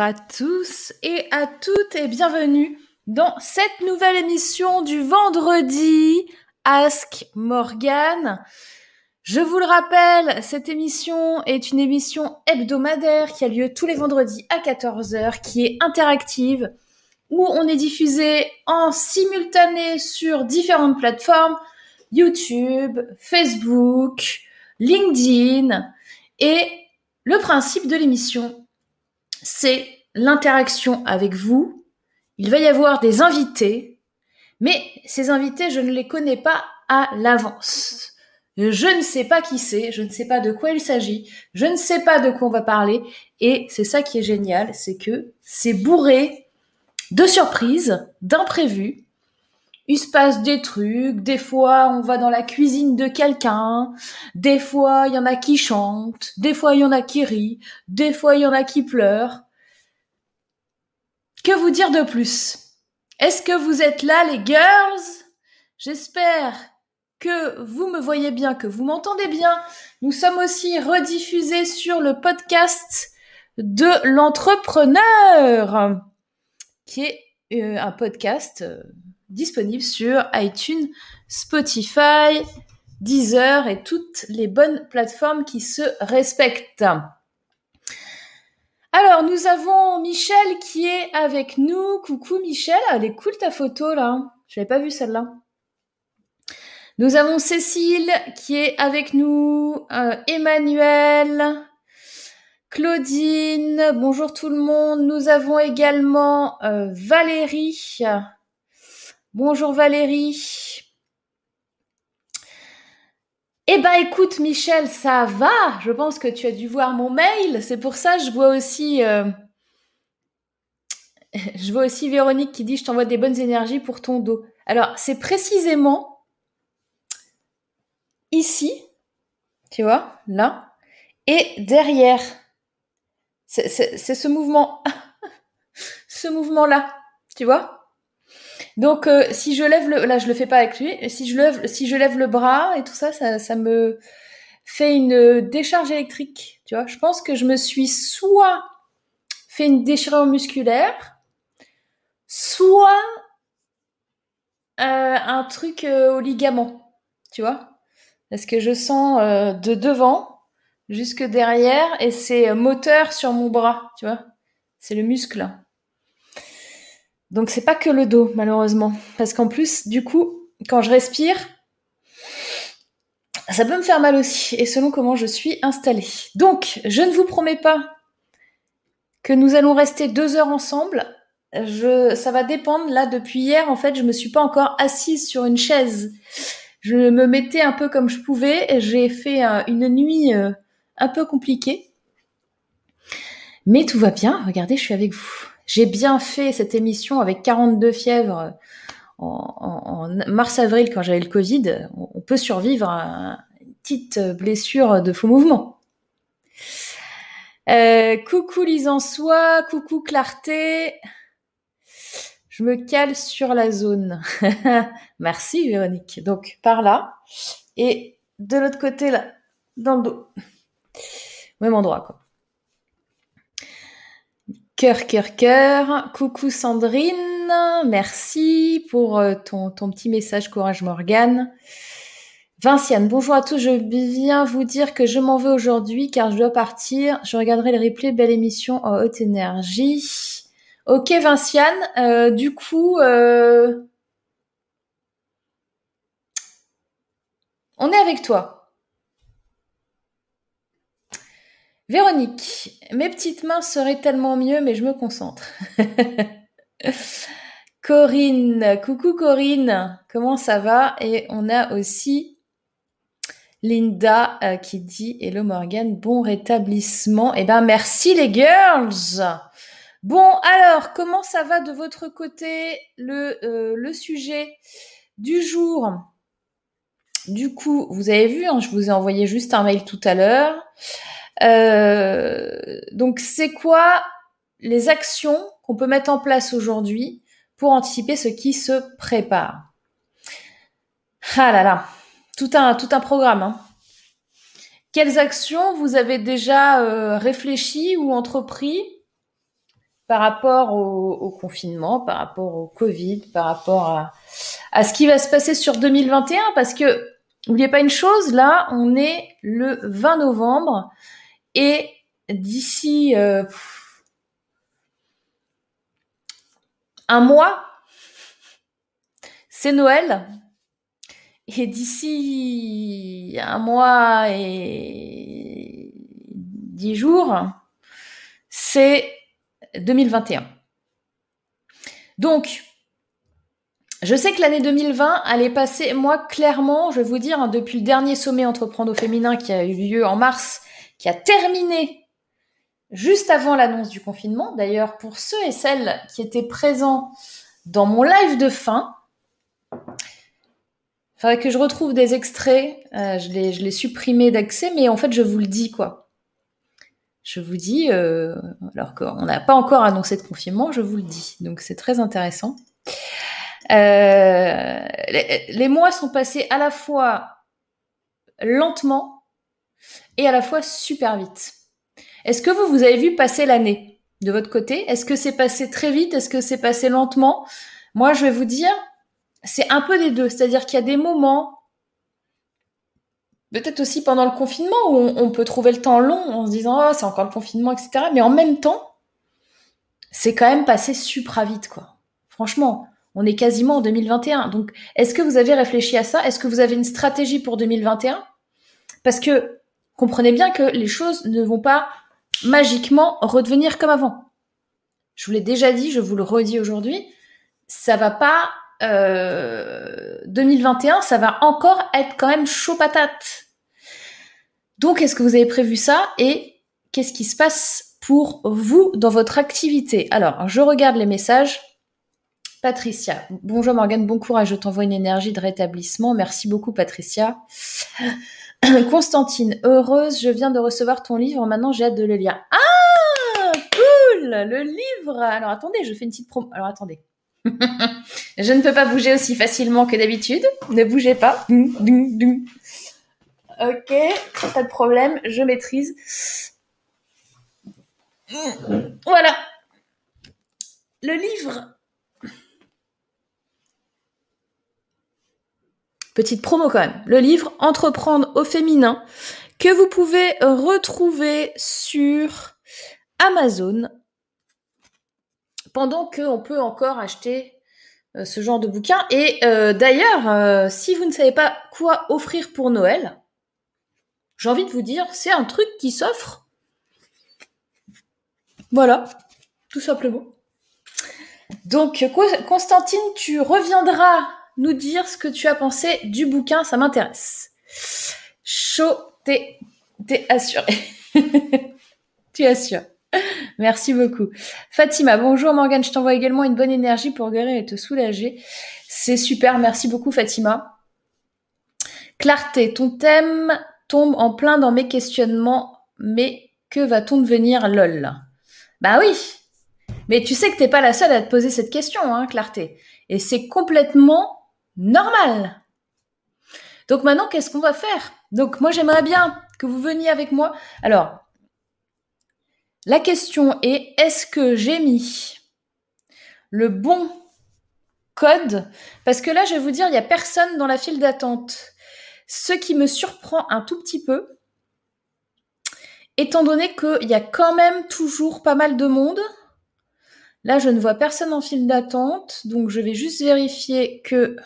À tous et à toutes et bienvenue dans cette nouvelle émission du vendredi Ask Morgan. Je vous le rappelle, cette émission est une émission hebdomadaire qui a lieu tous les vendredis à 14h, qui est interactive, où on est diffusé en simultané sur différentes plateformes, YouTube, Facebook, LinkedIn, et le principe de l'émission, c'est l'interaction avec vous. Il va y avoir des invités, mais ces invités, je ne les connais pas à l'avance. Je ne sais pas qui c'est, je ne sais pas de quoi il s'agit, je ne sais pas de quoi on va parler, et c'est ça qui est génial, c'est que c'est bourré de surprises, d'imprévus. Il se passe des trucs, des fois on va dans la cuisine de quelqu'un, des fois il y en a qui chantent, des fois il y en a qui rient, des fois il y en a qui pleurent. Que vous dire de plus? Est-ce que vous êtes là les girls? J'espère que vous me voyez bien, que vous m'entendez bien. Nous sommes aussi rediffusés sur le podcast de l'entrepreneur, qui est euh, un podcast euh, disponible sur iTunes, Spotify, Deezer et toutes les bonnes plateformes qui se respectent. Alors, nous avons Michel qui est avec nous. Coucou Michel, elle est cool ta photo là. Je n'avais pas vu celle-là. Nous avons Cécile qui est avec nous, euh, Emmanuel, Claudine, bonjour tout le monde. Nous avons également euh, Valérie. Bonjour Valérie. Eh ben écoute Michel, ça va. Je pense que tu as dû voir mon mail. C'est pour ça je vois aussi euh, je vois aussi Véronique qui dit je t'envoie des bonnes énergies pour ton dos. Alors, c'est précisément ici, tu vois, là, et derrière. C'est ce mouvement, ce mouvement-là, tu vois donc euh, si je lève le là je le fais pas avec lui, si je lève si je lève le bras et tout ça ça, me fait une décharge électrique, tu vois. Je pense que je me suis soit fait une déchirure musculaire, soit euh, un truc euh, au ligament, tu vois. Parce que je sens de devant jusque derrière et c'est moteur sur mon bras, tu vois. C'est le muscle. Donc c'est pas que le dos malheureusement parce qu'en plus du coup quand je respire ça peut me faire mal aussi et selon comment je suis installée. Donc je ne vous promets pas que nous allons rester deux heures ensemble. Ça va dépendre. Là, depuis hier, en fait, je me suis pas encore assise sur une chaise. Je me mettais un peu comme je pouvais. J'ai fait une nuit euh, un peu compliquée. Mais tout va bien. Regardez, je suis avec vous. J'ai bien fait cette émission avec 42 fièvres en, mars-avril quand j'avais le Covid. On peut survivre à une petite blessure de faux mouvement. Euh, coucou Lisansois, coucou Clarté. Je me cale sur la zone. Merci Véronique. Donc par là et de l'autre côté là, dans le dos. Même endroit quoi. Cœur, cœur, cœur. Coucou Sandrine, merci pour euh, ton, ton petit message Courage Morgane. Vinciane, bonjour à tous. Je viens vous dire que je m'en vais aujourd'hui car je dois partir. Je regarderai le replay. Belle émission en haute énergie. Ok Vinciane, euh, du coup, euh, on est avec toi. Véronique, mes petites mains seraient tellement mieux, mais je me concentre. Corinne, coucou Corinne, comment ça va? Et on a aussi Linda euh, qui dit Hello Morgan, bon rétablissement. Eh ben merci les girls. Bon alors, comment ça va de votre côté le, euh, sujet du jour? Du coup, vous avez vu, hein, je vous ai envoyé juste un mail tout à l'heure. Euh, donc, c'est quoi les actions qu'on peut mettre en place aujourd'hui pour anticiper ce qui se prépare? Ah là là, tout un, tout un programme. Hein. Quelles actions vous avez déjà euh, réfléchi ou entrepris par rapport au, confinement, par rapport au Covid, par rapport à, à ce qui va se passer sur 2021, parce que n'oubliez pas une chose, là, on est le 20 novembre et d'ici euh, un mois, c'est Noël. Et d'ici un mois et dix jours, c'est 2021. Donc, je sais que l'année 2020 allait passer, moi clairement, je vais vous dire, hein, depuis le dernier sommet entreprendre au féminin qui a eu lieu en mars, qui a terminé juste avant l'annonce du confinement. D'ailleurs, pour ceux et celles qui étaient présents dans mon live de fin, il faudrait que je retrouve des extraits. Euh, je l'ai supprimé d'accès, mais en fait, je vous le dis, quoi. Je vous dis, euh, alors qu'on n'a pas encore annoncé de confinement, je vous le dis. Donc, c'est très intéressant. Euh, les, mois sont passés à la fois lentement et à la fois super vite. Est-ce que vous, vous avez vu passer l'année de votre côté? Est-ce que c'est passé très vite? Est-ce que c'est passé lentement? Moi, je vais vous dire, c'est un peu des deux. C'est-à-dire qu'il y a des moments, peut-être aussi pendant le confinement, où on, peut trouver le temps long en se disant, oh, c'est encore le confinement, etc. Mais en même temps, c'est quand même passé super vite, quoi. Franchement, on est quasiment en 2021. Donc, est-ce que vous avez réfléchi à ça? Est-ce que vous avez une stratégie pour 2021 Parce que comprenez bien que les choses ne vont pas magiquement redevenir comme avant. Je vous l'ai déjà dit, je vous le redis aujourd'hui, ça va pas 2021, euh, ça va encore être quand même chaud patate. Donc, est-ce que vous avez prévu ça et qu'est-ce qui se passe pour vous dans votre activité? Alors, je regarde les messages. Patricia, bonjour Morgane, bon courage, je t'envoie une énergie de rétablissement. Merci beaucoup Patricia. Constantine, heureuse, je viens de recevoir ton livre, maintenant j'ai hâte de le lire. Ah, cool, le livre. Alors attendez, je fais une petite promo. Alors attendez. je ne peux pas bouger aussi facilement que d'habitude. Ne bougez pas. Ok, pas de problème, je maîtrise. Voilà. Le livre. Petite promo quand même. Le livre Entreprendre au féminin que vous pouvez retrouver sur Amazon pendant qu'on peut encore acheter euh, ce genre de bouquin. Et euh, d'ailleurs, euh, si vous ne savez pas quoi offrir pour Noël, j'ai envie de vous dire, c'est un truc qui s'offre. Voilà, tout simplement. Donc, Constantine, tu reviendras nous dire ce que tu as pensé du bouquin, ça m'intéresse. Chaud, t'es, assuré. tu assures. Merci beaucoup. Fatima, bonjour Morgane, je t'envoie également une bonne énergie pour guérir et te soulager. C'est super, merci beaucoup Fatima. Clarté, ton thème tombe en plein dans mes questionnements, mais que va-t-on devenir lol? Bah oui, mais tu sais que t'es pas la seule à te poser cette question, hein, Clarté. Et c'est complètement normal. Donc maintenant, qu'est-ce qu'on va faire? Donc moi, j'aimerais bien que vous veniez avec moi. Alors, la question est, est-ce que j'ai mis le bon code? Parce que là, je vais vous dire, il n'y a personne dans la file d'attente. Ce qui me surprend un tout petit peu, étant donné qu'il y a quand même toujours pas mal de monde. Là, je ne vois personne en file d'attente, donc je vais juste vérifier que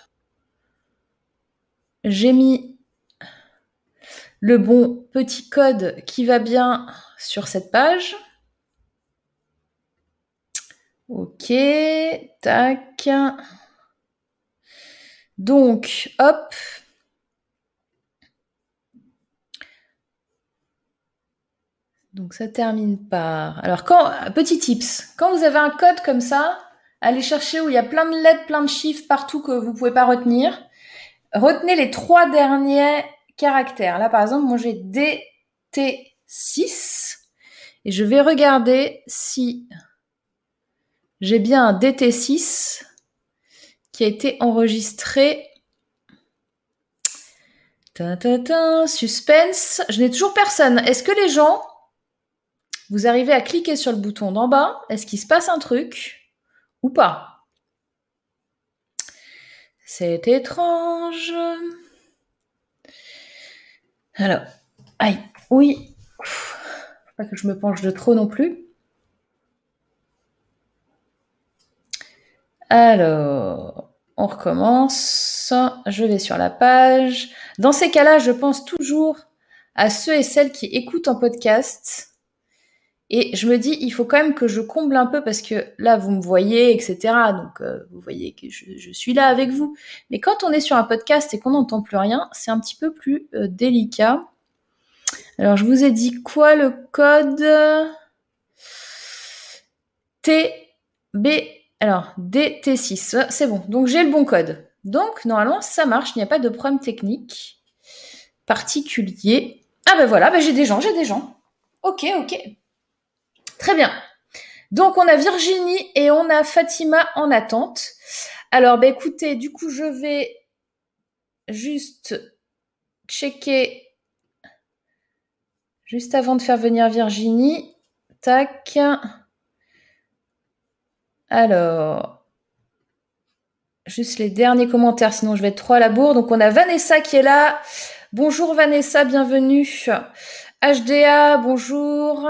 j'ai mis le bon petit code qui va bien sur cette page. Ok, tac. Donc, hop. Donc ça termine par. Alors quand petit tips, quand vous avez un code comme ça, allez chercher où il y a plein de lettres, plein de chiffres partout que vous pouvez pas retenir. Retenez les trois derniers caractères. Là par exemple, moi j'ai DT6 et je vais regarder si j'ai bien un DT6 qui a été enregistré. suspense. Je n'ai toujours personne. Est-ce que les gens vous arrivez à cliquer sur le bouton d'en bas, est-ce qu'il se passe un truc ou pas? C'est étrange. Alors, aïe, oui. Faut pas que je me penche de trop non plus. Alors, on recommence. Je vais sur la page. Dans ces cas-là, je pense toujours à ceux et celles qui écoutent en podcast. Et je me dis, il faut quand même que je comble un peu parce que là, vous me voyez, etc. Donc, euh, vous voyez que je, suis là avec vous. Mais quand on est sur un podcast et qu'on n'entend plus rien, c'est un petit peu plus euh, délicat. Alors, je vous ai dit quoi le code? TB. Alors, DT6. C'est bon. Donc, j'ai le bon code. Donc, normalement, ça marche. Il n'y a pas de problème technique particulier. Ah ben voilà, ben j'ai des gens, j'ai des gens. Ok, ok. Très bien. Donc on a Virginie et on a Fatima en attente. Alors ben écoutez, du coup je vais juste checker juste avant de faire venir Virginie. Tac. Alors, juste les derniers commentaires, sinon je vais être trop à la bourre. Donc on a Vanessa qui est là. Bonjour Vanessa, bienvenue. HDA, bonjour.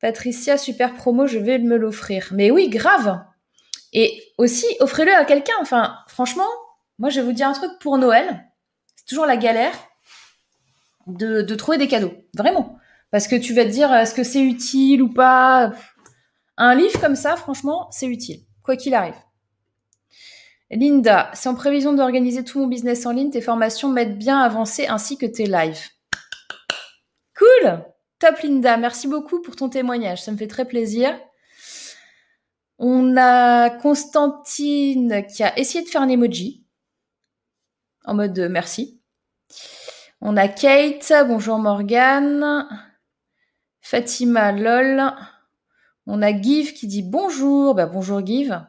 Patricia, super promo, je vais me l'offrir. Mais oui, grave. Et aussi, offrez-le à quelqu'un. Enfin, franchement, moi, je vais vous dire un truc pour Noël. C'est toujours la galère de, trouver des cadeaux. Vraiment. Parce que tu vas te dire, est-ce que c'est utile ou pas? Un livre comme ça, franchement, c'est utile. Quoi qu'il arrive. Linda, c'est en prévision d'organiser tout mon business en ligne, tes formations m'aident bien à avancer ainsi que tes lives. Cool Top Linda, merci beaucoup pour ton témoignage, ça me fait très plaisir. On a Constantine qui a essayé de faire un emoji en mode merci. On a Kate, bonjour Morgane. Fatima lol. On a Give qui dit bonjour, bah bonjour Give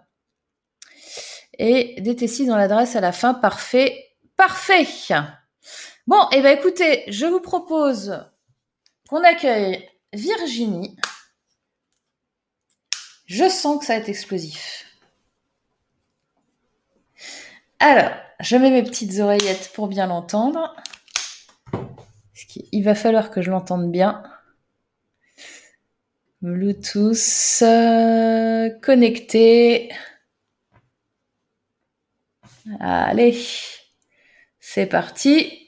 et DT6 dans l'adresse à la fin. Parfait. Parfait. Bon, et eh ben écoutez, je vous propose qu'on accueille Virginie. Je sens que ça va être explosif. Alors, je mets mes petites oreillettes pour bien l'entendre. Il va falloir que je l'entende bien. Bluetooth euh, connecté. Allez, c'est parti.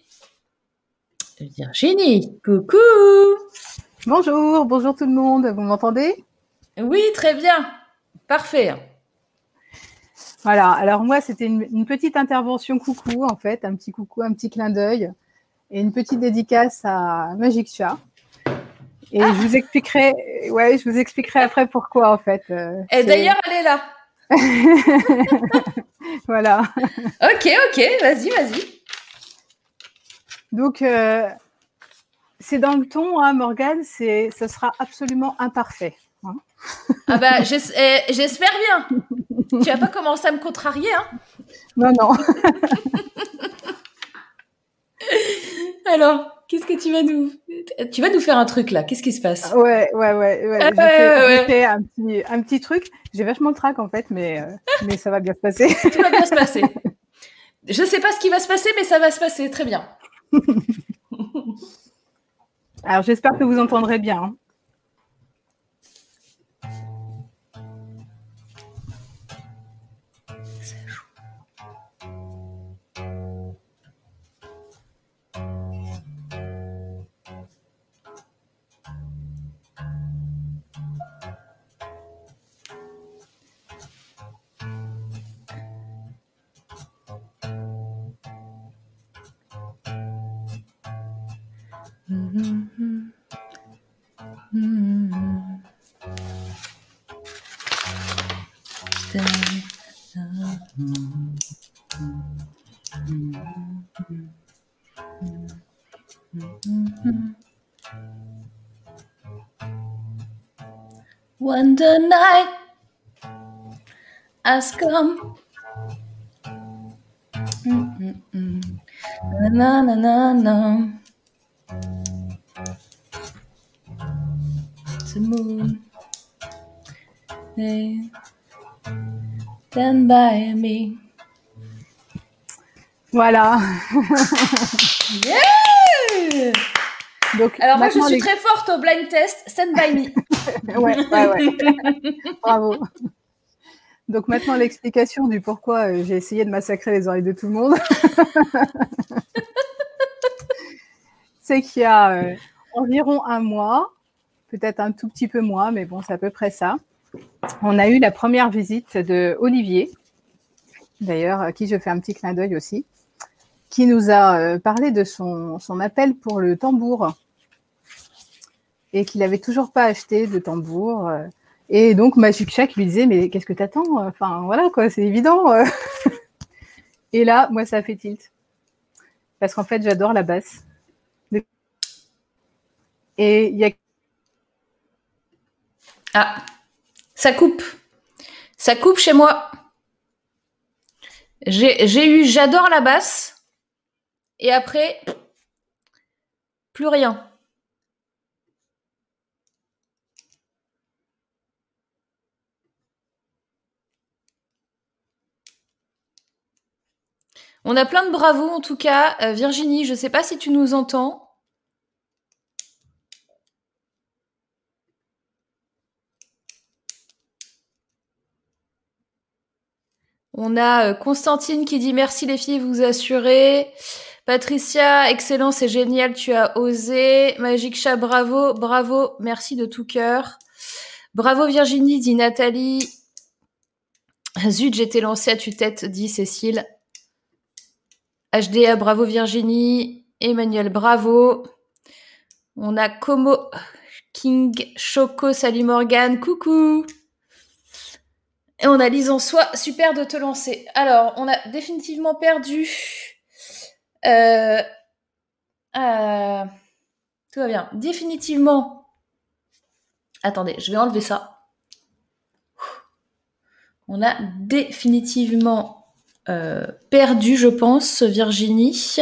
Virginie, coucou. Bonjour, bonjour tout le monde. Vous m'entendez? Oui, très bien. Parfait. Voilà, alors moi, c'était une, petite intervention coucou, en fait, un petit coucou, un petit clin d'œil et une petite dédicace à Magic Chat. Et je vous expliquerai, ouais, je vous expliquerai après pourquoi, en fait. Euh, et d'ailleurs, elle est là. voilà. Ok, ok, vas-y, vas-y. Donc, euh, c'est dans le ton, hein, Morgane, c'est, ce sera absolument imparfait. Hein. ah bah, eh, j'espère bien. tu vas pas commencer à me contrarier, hein Non, non. Alors, Qu'est-ce que tu vas nous... Tu vas nous faire un truc là. Qu'est-ce qui se passe? Ouais, ouais, ouais. ouais. Ah, ouais, fait, un, petit, un petit truc. J'ai vachement le trac en fait, mais, euh, mais ça va bien se passer. ça va bien se passer. Je sais pas ce qui va se passer, mais ça va se passer. Très bien. Alors j'espère que vous entendrez bien. When the night has come. Mm-mm-mm. Na na na na. the moon. Stand by me. Voilà. Yeah Donc, Alors moi, je suis les- très forte au blind test. Stand by me. Ouais, ouais, ouais. Bravo. Donc maintenant l'explication du pourquoi euh, j'ai essayé de massacrer les oreilles de tout le monde. c'est qu'il y a euh, environ un mois, peut-être un tout petit peu moins, mais bon, c'est à peu près ça. On a eu la première visite de Olivier, d'ailleurs, à qui je fais un petit clin d'œil aussi, qui nous a euh, parlé de son, son appel pour le tambour et qu'il n'avait toujours pas acheté de tambour. euh, et donc, Magic Shack lui disait, mais qu'est-ce que t'attends Enfin, voilà, quoi, c'est évident. euh. Et là, moi, ça a fait tilt. Parce qu'en fait, j'adore la basse. Et il y a... Ah, ça coupe. Ça coupe chez moi. J'ai eu j'adore la basse. Et après, plus rien. On a plein de bravos en tout cas. Euh, Virginie, je sais pas si tu nous entends. On a euh, Constantine qui dit merci les filles, vous assurez. Patricia, excellent, c'est génial, tu as osé. Magic Chat, bravo, bravo, merci de tout cœur. Bravo Virginie, dit Nathalie. Zut, j'étais lancée à tue-tête, dit Cécile. HDA, bravo Virginie. Emmanuel, bravo. On a Como King Choco, salut Morgane, coucou. Et on a Lise en soi, super de te lancer. Alors, on a définitivement perdu. Euh, euh, tout va bien. Définitivement. Attendez, je vais enlever ça. On a définitivement perdu, je pense, Virginie.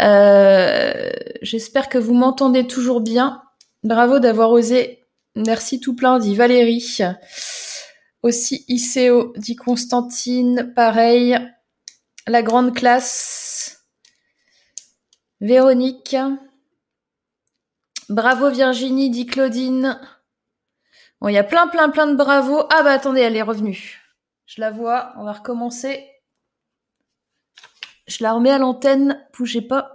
Euh, J'espère que vous m'entendez toujours bien. Bravo d'avoir osé. Merci tout plein, dit Valérie. Aussi ICO, dit Constantine. Pareil. La grande classe. Véronique. Bravo Virginie, dit Claudine. Bon, il y a plein, plein, plein de bravos. Ah bah attendez, elle est revenue. Je la vois, on va recommencer. Je la remets à l'antenne, bougez pas.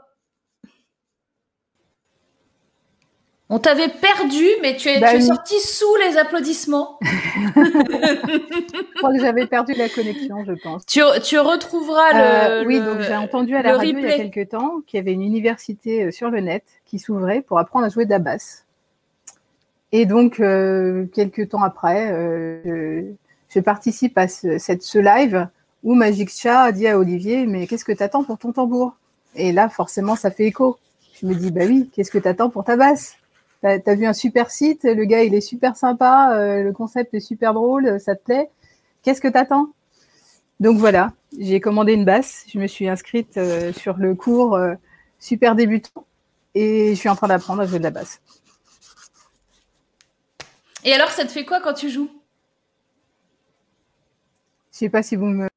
On t'avait perdu, mais tu es, Bah tu es oui. sorti sous les applaudissements. Je crois que j'avais perdu la connexion, je pense. Tu, tu retrouveras Euh, le. oui, le- donc j'ai entendu à la radio il y a quelques temps qu'il y avait une université euh, sur le net qui s'ouvrait pour apprendre à jouer de la basse. Et donc, euh, quelques temps après, euh, je, je participe à ce, cette, ce live où Magic Chat a dit à Olivier Mais qu'est-ce que t'attends pour ton tambour? Et là, forcément, ça fait écho. Je me dis Bah oui, qu'est-ce que t'attends pour ta basse? T'as as vu un super site, le gars il est super sympa, euh, le concept est super drôle, ça te plaît. Qu'est-ce que t'attends? Donc voilà, j'ai commandé une basse, je me suis inscrite euh, sur le cours euh, super débutant et je suis en train d'apprendre à jouer de la basse. Et alors, ça te fait quoi quand tu joues? Je sais pas si vous me...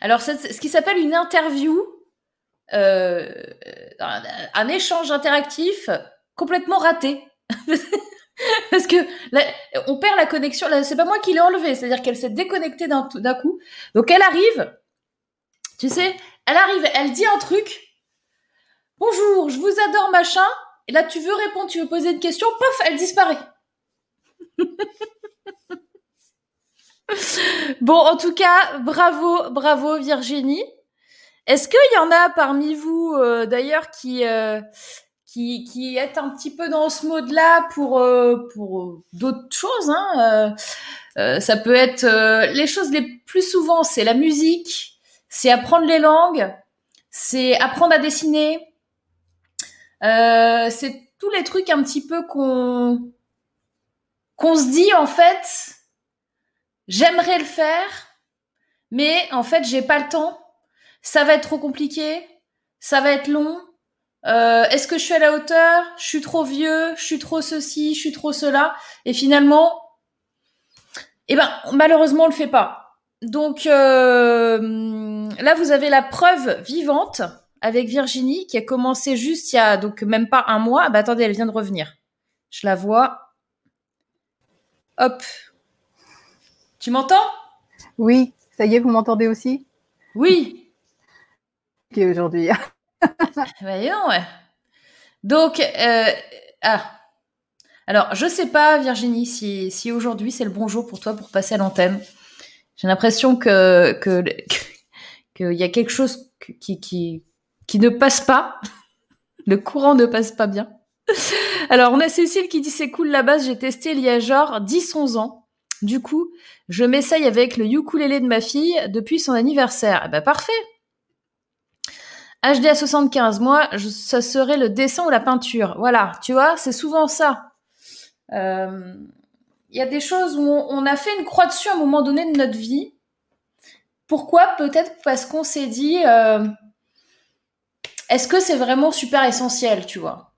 Alors, ce qui s'appelle une interview, euh, un, un échange interactif complètement raté. Parce que là, on perd la connexion. C'est pas moi qui l'ai enlevée, c'est-à-dire qu'elle s'est déconnectée d'un d'un coup. Donc, elle arrive, tu sais, elle arrive, elle dit un truc. Bonjour, je vous adore, machin. Et là, tu veux répondre, tu veux poser une question, pof, elle disparaît. Bon, en tout cas, bravo, bravo Virginie. Est-ce qu'il y en a parmi vous, euh, d'ailleurs, qui, euh, qui, qui est un petit peu dans ce mode-là pour, euh, pour d'autres choses hein, Ça peut être les choses les plus souvent, c'est la musique, c'est apprendre les langues, c'est apprendre à dessiner, c'est tous les trucs un petit peu qu'on qu'on se dit en fait j'aimerais le faire, mais en fait, j'ai pas le temps. Ça va être trop compliqué. Ça va être long. euh, Est-ce que je suis à la hauteur? Je suis trop vieux Je suis trop ceci Je suis trop cela Et finalement, eh ben malheureusement, on le fait pas. Donc euh, là, vous avez la preuve vivante avec Virginie qui a commencé juste il y a donc même pas un mois. Bah attendez, elle vient de revenir. Je la vois. Hop. Tu m'entends? Oui, ça y est, vous m'entendez aussi? Oui. Ok, aujourd'hui. non, ouais. Donc, euh, ah. Alors, je sais pas, Virginie, si, si aujourd'hui c'est le bon jour pour toi pour passer à l'antenne. J'ai l'impression que que qu'il y a quelque chose qui, qui qui ne passe pas. Le courant ne passe pas bien. Alors, on a Cécile qui dit c'est cool la base, j'ai testé il y a genre 10-11 ans. Du coup, je m'essaye avec le ukulélé de ma fille depuis son anniversaire. Eh ben, parfait. HD à 75 mois, ça serait le dessin ou la peinture. Voilà, tu vois, c'est souvent ça. Il euh, y a des choses où on, a fait une croix dessus à un moment donné de notre vie. Pourquoi? Peut-être parce qu'on s'est dit, euh, est-ce que c'est vraiment super essentiel, tu vois?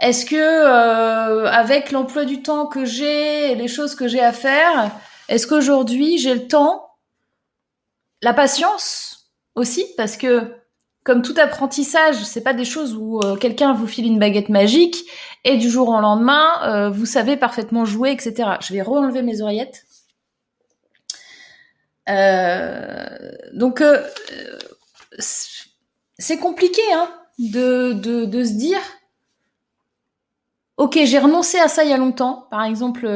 Est-ce que euh, avec l'emploi du temps que j'ai et les choses que j'ai à faire, est-ce qu'aujourd'hui j'ai le temps, la patience aussi, parce que comme tout apprentissage, c'est pas des choses où euh, quelqu'un vous file une baguette magique et du jour au lendemain, euh, vous savez parfaitement jouer, etc. Je vais re-enlever mes oreillettes. donc c'est compliqué hein, de, de, se dire, ok, j'ai renoncé à ça il y a longtemps. Par exemple,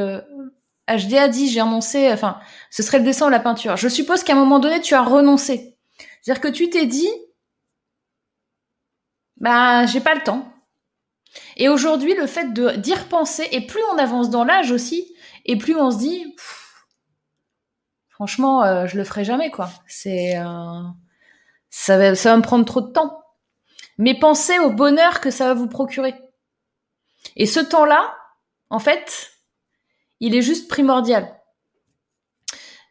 HDA euh, dit, j'ai renoncé, enfin, ce serait le dessin ou la peinture. Je suppose qu'à un moment donné, tu as renoncé. C'est-à-dire que tu t'es dit, bah, j'ai pas le temps. Et aujourd'hui, le fait d'y repenser, et plus on avance dans l'âge aussi, et plus on se dit, franchement, euh, je le ferai jamais, quoi. C'est, euh, ça va, ça va me prendre trop de temps. Mais pensez au bonheur que ça va vous procurer. Et ce temps-là, en fait, il est juste primordial.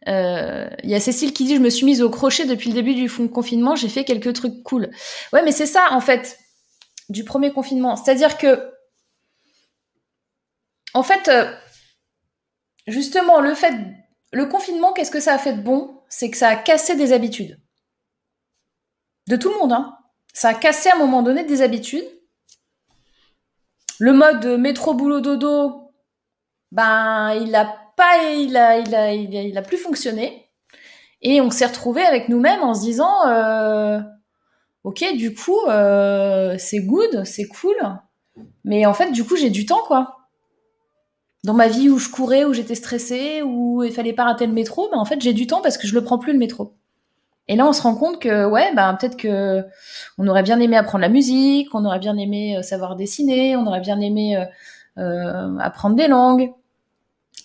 Euh, il y a Cécile qui dit je me suis mise au crochet depuis le début du confinement, j'ai fait quelques trucs cool. Ouais, mais c'est ça en fait du premier confinement, c'est-à-dire que en fait euh, justement le fait le confinement, qu'est-ce que ça a fait de bon? C'est que ça a cassé des habitudes de tout le monde. Hein. Ça a cassé à un moment donné des habitudes. Le mode métro boulot dodo, ben il a pas, il a, il a, il a, plus fonctionné. Et on s'est retrouvé avec nous-mêmes en se disant, euh, ok, du coup, euh, c'est good, c'est cool, mais en fait, du coup, j'ai du temps, quoi. Dans ma vie où je courais, où j'étais stressée, où il fallait pas rater le métro, ben en fait, j'ai du temps parce que je le prends plus le métro. Et là, on se rend compte que, ouais, ben, peut-être que on aurait bien aimé apprendre la musique, on aurait bien aimé euh, savoir dessiner, on aurait bien aimé euh, euh, apprendre des langues.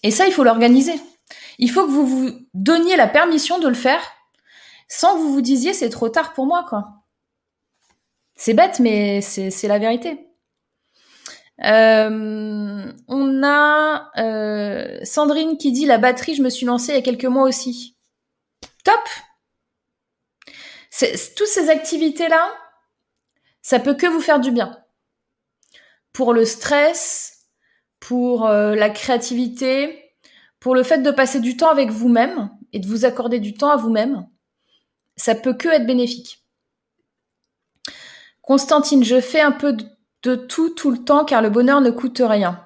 Et ça, il faut l'organiser. Il faut que vous vous donniez la permission de le faire sans que vous vous disiez c'est trop tard pour moi, quoi. C'est bête, mais c'est la vérité. on a Sandrine qui dit la batterie, je me suis lancée il y a quelques mois aussi. Top toutes ces activités-là, ça peut que vous faire du bien. Pour le stress, pour euh, la créativité, pour le fait de passer du temps avec vous-même et de vous accorder du temps à vous-même, ça peut que être bénéfique. Constantine, je fais un peu de tout tout le temps car le bonheur ne coûte rien.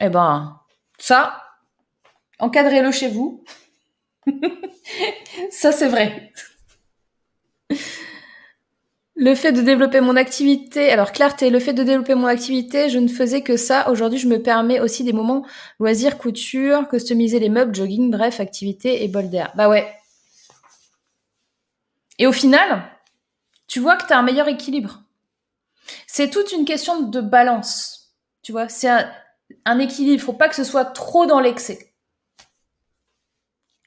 Eh ben, ça, encadrez-le chez vous. ça, c'est vrai. Le fait de développer mon activité, alors clarté, le fait de développer mon activité, je ne faisais que ça. Aujourd'hui, je me permets aussi des moments loisirs, couture, customiser les meubles, jogging, bref, activité et bol d'air. Bah ouais. Et au final, tu vois que tu as un meilleur équilibre. C'est toute une question de balance. Tu vois, c'est un, un équilibre. Faut pas que ce soit trop dans l'excès.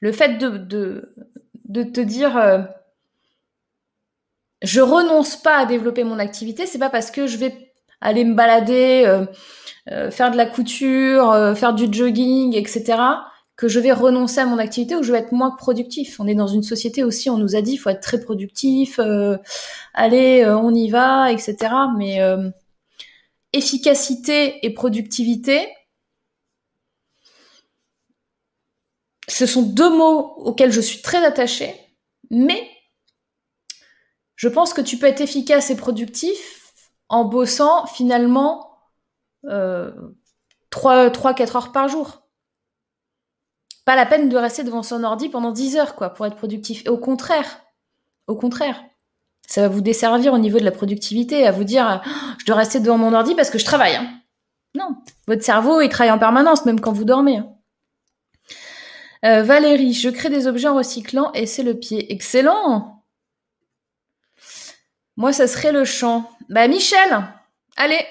Le fait de, te dire, euh, je renonce pas à développer mon activité, c'est pas parce que je vais aller me balader, euh, euh, faire de la couture, euh, faire du jogging, etc., que je vais renoncer à mon activité ou je vais être moins productif. On est dans une société aussi, on nous a dit, il faut être très productif, euh, allez, euh, on y va, etc. Mais euh, efficacité et productivité, ce sont deux mots auxquels je suis très attachée, mais je pense que tu peux être efficace et productif en bossant finalement euh, 3-4 heures par jour. Pas la peine de rester devant son ordi pendant 10 heures quoi, pour être productif. Et au contraire, au contraire, ça va vous desservir au niveau de la productivité, à vous dire oh, je dois rester devant mon ordi parce que je travaille. Hein. Non, votre cerveau il travaille en permanence, même quand vous dormez. Hein. Euh, Valérie, je crée des objets en recyclant et c'est le pied. Excellent Moi, ça serait le chant. Bah, Michel, allez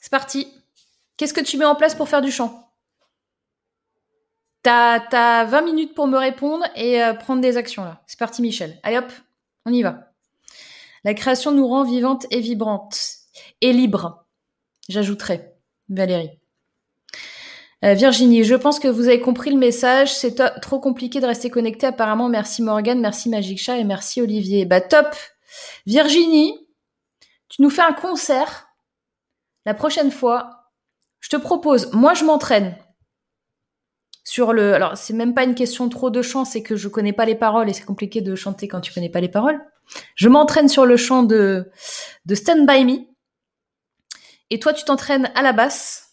C'est parti. Qu'est-ce que tu mets en place pour faire du chant? T'as as 20 minutes pour me répondre et euh, prendre des actions là. C'est parti, Michel. Allez hop, on y va. La création nous rend vivante et vibrante. Et libre. J'ajouterai. Valérie. Euh, Virginie, je pense que vous avez compris le message. C'est trop compliqué de rester connecté apparemment. Merci Morgan, merci Magic Chat et merci Olivier. Bah top. Virginie, tu nous fais un concert. La prochaine fois, je te propose, moi je m'entraîne sur le. Alors c'est même pas une question trop de chant, c'est que je connais pas les paroles et c'est compliqué de chanter quand tu connais pas les paroles. Je m'entraîne sur le chant de Stand by Me. Et toi, tu t'entraînes à la basse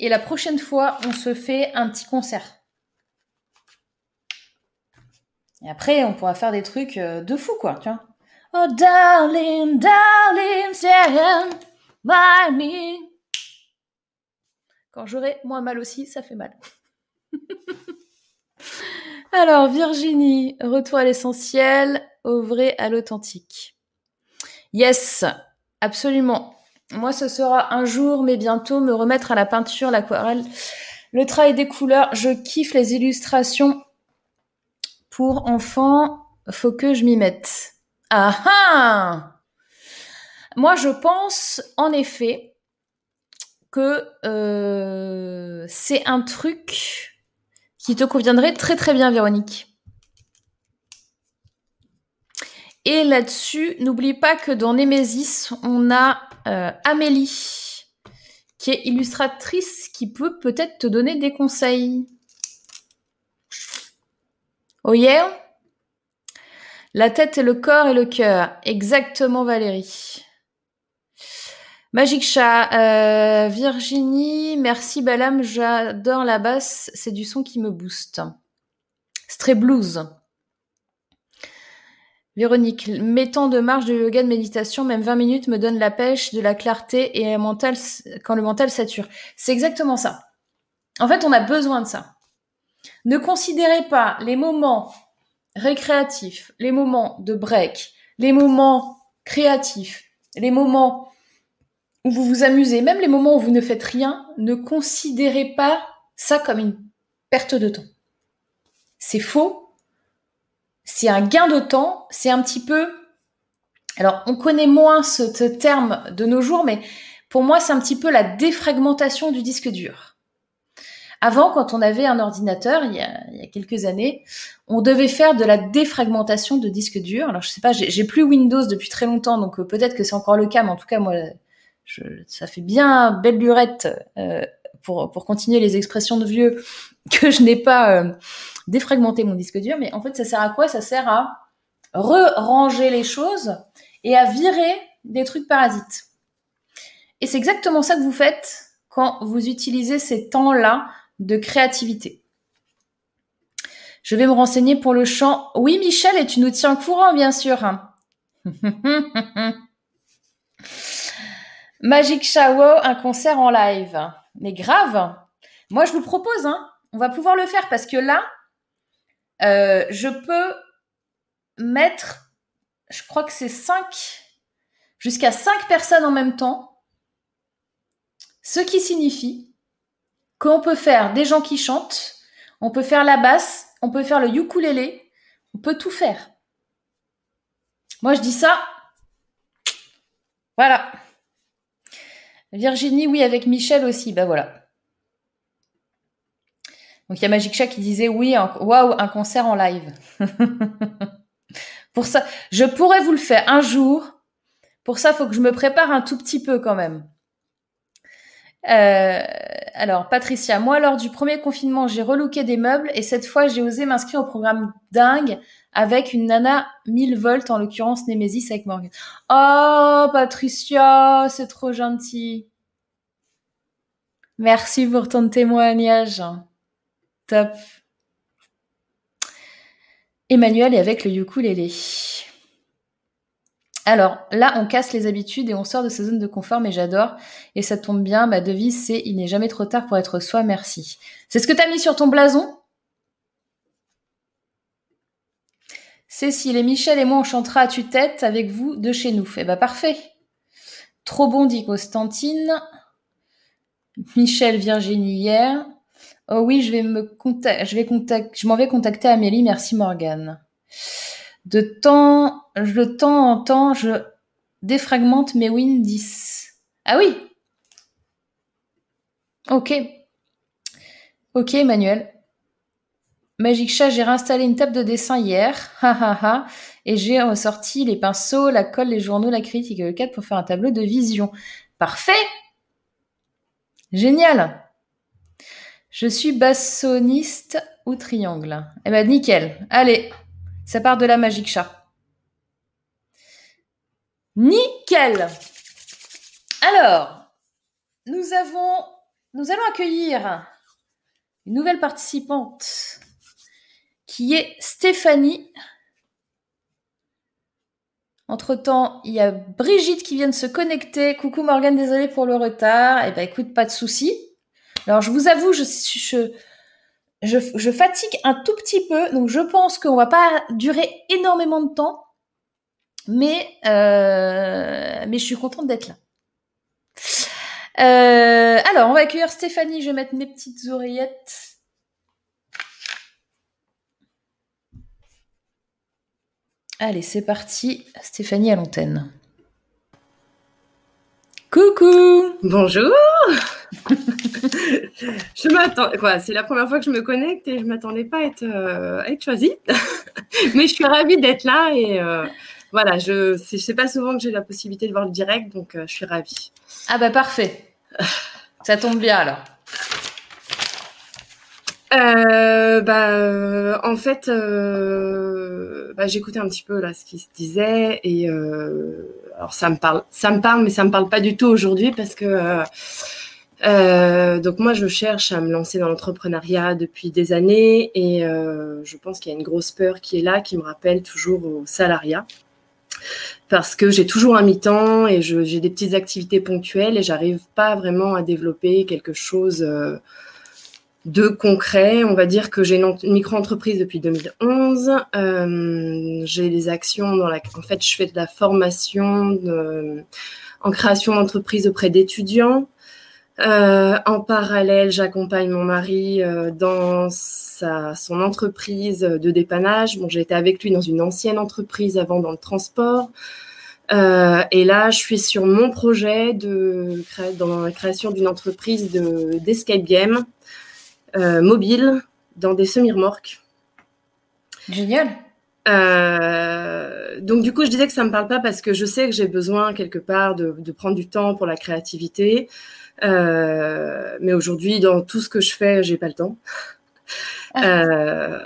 et la prochaine fois, on se fait un petit concert. Et après, on pourra faire des trucs euh, de fou, quoi, tu vois. Oh, darling, darling, stand by me. Quand j'aurai moins mal aussi, ça fait mal. Alors, Virginie, retour à l'essentiel, au vrai, à l'authentique. Yes, absolument. Moi, ce sera un jour, mais bientôt, me remettre à la peinture, l'aquarelle, le travail des couleurs. Je kiffe les illustrations pour enfants. Faut que je m'y mette. Ah ah Moi, je pense, en effet, que euh, c'est un truc qui te conviendrait très très bien, Véronique. Et là-dessus, n'oublie pas que dans Nemesis, on a Amélie, qui est illustratrice, qui peut peut-être te donner des conseils. Oh yeah La tête et le corps et le cœur. Exactement, Valérie. Magic Chat, euh, Virginie, merci Balam, j'adore la basse, c'est du son qui me booste. Stray Blues. Véronique, mettant de marche de yoga de méditation, même 20 minutes me donne la pêche, de la clarté et un mental quand le mental sature. C'est exactement ça. En fait, on a besoin de ça. Ne considérez pas les moments récréatifs, les moments de break, les moments créatifs, les moments où vous vous amusez, même les moments où vous ne faites rien, ne considérez pas ça comme une perte de temps. C'est faux c'est un gain de temps, c'est un petit peu... Alors, on connaît moins ce, terme de nos jours, mais pour moi, c'est un petit peu la défragmentation du disque dur. Avant, quand on avait un ordinateur, il y, a, quelques années, on devait faire de la défragmentation de disque dur. Alors, je sais pas, j'ai plus Windows depuis très longtemps, donc euh, peut-être que c'est encore le cas, mais en tout cas, moi, ça fait bien belle lurette euh, pour, pour continuer les expressions de vieux que je n'ai pas euh, défragmenter mon disque dur, mais en fait, ça sert à quoi? Ça sert à re-ranger les choses et à virer des trucs parasites. Et c'est exactement ça que vous faites quand vous utilisez ces temps-là de créativité. Je vais me renseigner pour le chant. Oui, Michel, et tu nous tiens au courant, bien sûr. Magic Shower, un concert en live. Mais grave. Moi, je vous propose, hein, on va pouvoir le faire parce que là, euh, je peux mettre, je crois que c'est 5, jusqu'à 5 personnes en même temps, ce qui signifie qu'on peut faire des gens qui chantent, on peut faire la basse, on peut faire le ukulélé, on peut tout faire. Moi, je dis ça. Voilà. Virginie, oui, avec Michel aussi. Bah voilà. Donc il y a Magic Chat qui disait oui, waouh, un concert en live. Pour ça, je pourrais vous le faire un jour. Pour ça, il faut que je me prépare un tout petit peu quand même. Euh, alors, Patricia, moi, lors du premier confinement, j'ai relooké des meubles et cette fois, j'ai osé m'inscrire au programme dingue avec une nana 1000 volts, en l'occurrence Nemesis avec Morgan. Oh, Patricia, c'est trop gentil. Merci pour ton témoignage. Top. Emmanuel est avec le ukulélé. Alors là, on casse les habitudes et on sort de sa zone de confort, mais j'adore. Et ça tombe bien, ma devise, c'est il n'est jamais trop tard pour être soi, merci. C'est ce que tu as mis sur ton blason? Cécile et Michel et moi, on chantera à tue-tête avec vous de chez nous. Eh ben parfait. Trop bon, dit Constantine. Michel, Virginie hier. Oh oui, je vais me contacter, je vais je m'en vais contacter Amélie, merci Morgane. De temps, le temps en temps, je défragmente mes Win 10. Ah oui. Ok. Ok, Emmanuel. Magic Chat, j'ai réinstallé une table de dessin hier, et j'ai ressorti les pinceaux, la colle, les journaux, la critique et le cadre pour faire un tableau de vision. Parfait Génial Je suis bassoniste ou triangle Eh ben nickel. Allez, ça part de la Magic Chat. Nickel Alors, nous allons accueillir une nouvelle participante qui est Stéphanie. Entre-temps, il y a Brigitte qui vient de se connecter. Coucou Morgane, désolée pour le retard. Eh ben écoute, pas de souci. Alors je vous avoue, je, fatigue un tout petit peu, donc je pense qu'on va pas durer énormément de temps. Mais, euh, je suis contente d'être là. Euh, alors, on va accueillir Stéphanie. Je vais mettre mes petites oreillettes. Allez, c'est parti. Stéphanie à l'antenne. Coucou Bonjour Je m'attends... Quoi, c'est la première fois que je me connecte et je ne m'attendais pas à être, euh, être choisie. Mais je suis ravie d'être là et euh, voilà, je ne sais pas souvent que j'ai la possibilité de voir le direct, donc euh, je suis ravie. Ah bah parfait. Ça tombe bien alors. Euh, bah, euh, en fait, euh, bah, j'écoutais un petit peu là ce qui se disait et alors ça me parle, ça me parle, mais ça me parle pas du tout aujourd'hui parce que donc moi je cherche à me lancer dans l'entrepreneuriat depuis des années et je pense qu'il y a une grosse peur qui est là, qui me rappelle toujours au salariat parce que j'ai toujours un mi-temps et j'ai des petites activités ponctuelles et j'arrive pas vraiment à développer quelque chose de concret. On va dire que j'ai une, micro-entreprise depuis 2011. Euh, j'ai des actions dans la... En fait, je fais de la formation en création d'entreprise auprès d'étudiants. Euh, en parallèle, j'accompagne mon mari euh, dans sa, son entreprise de dépannage. Bon, j'ai été avec lui dans une ancienne entreprise avant dans le transport. et là, je suis sur mon projet de dans la création d'une entreprise de d'escape game euh, mobile dans des semi-remorques. Génial. Euh, donc du coup, je disais que ça me parle pas parce que je sais que j'ai besoin quelque part de, prendre du temps pour la créativité. Euh, mais aujourd'hui, dans tout ce que je fais, j'ai pas le temps. Ah.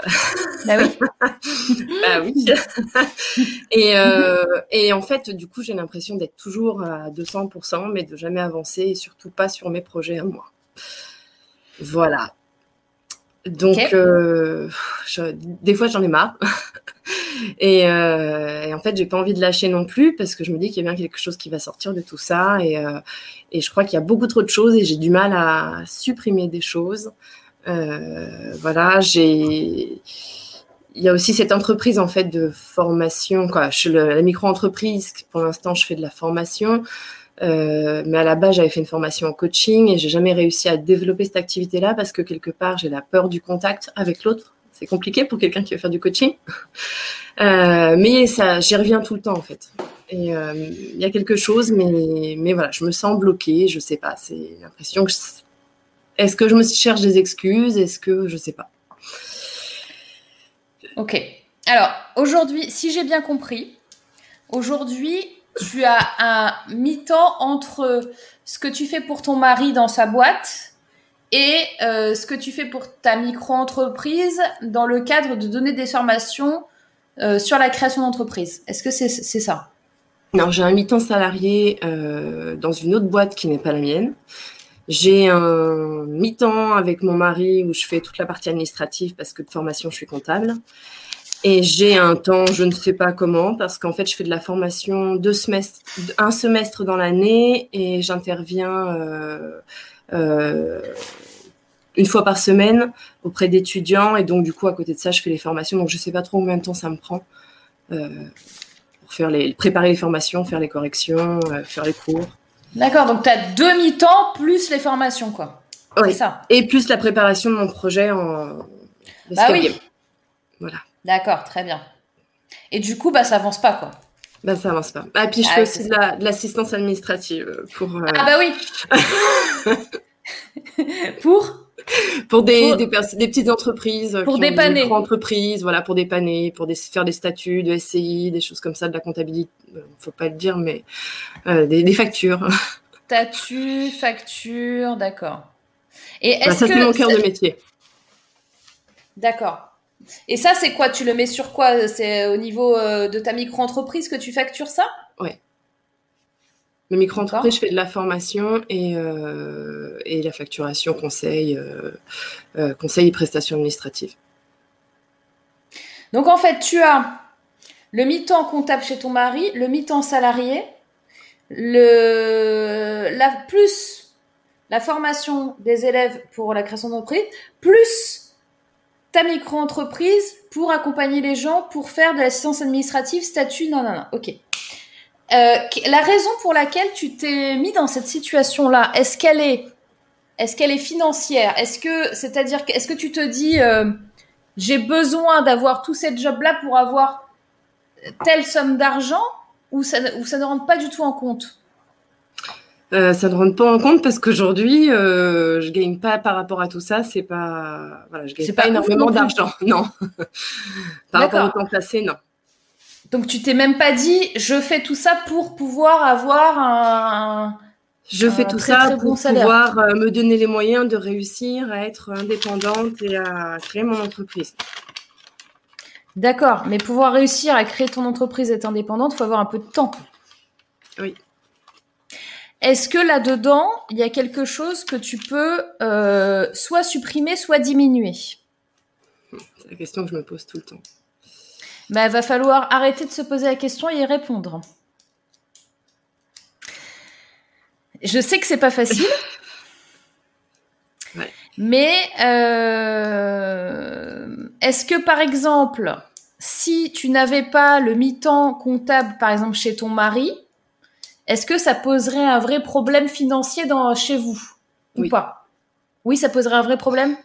bah oui. bah oui. et, et en fait, du coup, j'ai l'impression d'être toujours à 200%, mais de jamais avancer et surtout pas sur mes projets à moi. Voilà. Donc, euh, des fois, j'en ai marre. Euh, et, en fait, j'ai pas envie de lâcher non plus parce que je me dis qu'il y a bien quelque chose qui va sortir de tout ça. Et, euh, je crois qu'il y a beaucoup trop de choses et j'ai du mal à supprimer des choses. voilà, j'ai. Il y a aussi cette entreprise en fait de formation, quoi. Je suis la micro-entreprise. Pour l'instant, je fais de la formation. Euh, mais à la base, j'avais fait une formation en coaching et j'ai jamais réussi à développer cette activité-là parce que quelque part, j'ai la peur du contact avec l'autre. C'est compliqué pour quelqu'un qui veut faire du coaching. Euh, mais ça, j'y reviens tout le temps en fait. Euh, il y a quelque chose, mais, mais voilà, je me sens bloquée. Je sais pas. C'est l'impression que Est-ce que je me cherche des excuses? Est-ce que je sais pas Ok. Alors, aujourd'hui, si j'ai bien compris, aujourd'hui, tu as un mi-temps entre ce que tu fais pour ton mari dans sa boîte et euh, ce que tu fais pour ta micro-entreprise dans le cadre de donner des formations euh, sur la création d'entreprise. Est-ce que c'est ça? Non, j'ai un mi-temps salarié euh, dans une autre boîte qui n'est pas la mienne. J'ai un mi-temps avec mon mari où je fais toute la partie administrative parce que de formation, je suis comptable. Et j'ai un temps, je ne sais pas comment, parce qu'en fait, je fais de la formation deux semestres, un semestre dans l'année et j'interviens euh, euh, une fois par semaine auprès d'étudiants. Et donc, du coup, à côté de ça, je fais les formations. Donc, je ne sais pas trop combien de temps ça me prend euh, pour faire les, préparer les formations, faire les corrections, faire les cours. D'accord, donc tu as demi-temps plus les formations, quoi. Oui, ça. Et plus la préparation de mon projet en. Bah oui. Voilà. D'accord, très bien. Et du coup, bah, ça avance pas, quoi. Bah, ça avance pas. Ah, puis je ah, fais aussi de l'assistance administrative pour. Euh, ah, bah oui Pour pour des, Des, petites entreprises. Pour dépanner. Des entreprises, voilà, pour dépanner, pour faire des statuts de SCI, des choses comme ça, de la comptabilité. Euh, faut pas le dire, mais euh, des, factures. Statuts, factures, d'accord. Et bah, est-ce que. c'est mon cœur de métier. D'accord. Et ça, c'est quoi? Tu le mets sur quoi? C'est au niveau euh, de ta micro-entreprise que tu factures ça? Oui. Le micro-entreprise, je fais de la formation et, euh, et la facturation, conseil, euh, conseil et prestations administratives. Donc en fait, tu as le mi-temps comptable chez ton mari, le mi-temps salarié, le, la, plus la formation des élèves pour la création d'entreprise, plus micro-entreprise pour accompagner les gens, pour faire de l'assistance administrative, statut, non, non, non, ok. Euh, la raison pour laquelle tu t'es mis dans cette situation-là, est-ce qu'elle est, est-ce qu'elle est financière? Est-ce que, c'est-à-dire, est-ce que tu te dis, euh, j'ai besoin d'avoir tous ces jobs-là pour avoir telle somme d'argent, ou ça, ou ça ne rentre pas du tout en compte? Euh, ça ne rentre pas en compte parce qu'aujourd'hui, euh, je gagne pas par rapport à tout ça. C'est pas, voilà, je gagne pas, énormément d'argent, non. par rapport au temps placé, non. Donc tu t'es même pas dit, je fais tout ça pour pouvoir avoir un. Je fais tout ça pour pouvoir euh, me donner les moyens de réussir à être indépendante et à créer mon entreprise. D'accord, mais pouvoir réussir à créer ton entreprise et être indépendante, il faut avoir un peu de temps. Oui. Est-ce que là-dedans, il y a quelque chose que tu peux euh, soit supprimer, soit diminuer? C'est la question que je me pose tout le temps. Bah, il va falloir arrêter de se poser la question et y répondre. Je sais que c'est pas facile. Mais euh, est-ce que par exemple, si tu n'avais pas le mi-temps comptable, par exemple chez ton mari, est-ce que ça poserait un vrai problème financier dans, chez vous? Ou pas? Oui, ça poserait un vrai problème?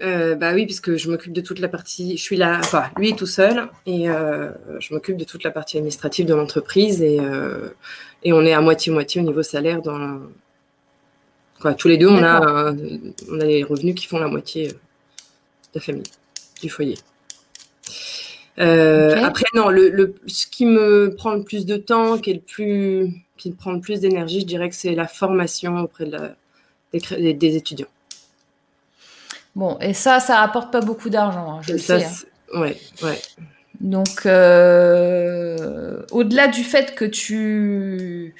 Euh, bah oui, puisque je m'occupe de toute la partie. Je suis là, enfin, lui est tout seul et euh, je m'occupe de toute la partie administrative de l'entreprise et, euh, et on est à moitié-moitié au niveau salaire. Dans Quoi, tous les deux, on a, on a les revenus qui font la moitié de la famille, du foyer. Euh, après, non, le, ce qui me prend le plus de temps, qui, est le plus, qui me prend le plus d'énergie, je dirais que c'est la formation auprès de la, des, étudiants. Bon, et ça, ça rapporte pas beaucoup d'argent, hein, je sais. Hein. Ouais, ouais. Donc, euh, au-delà du fait que tu,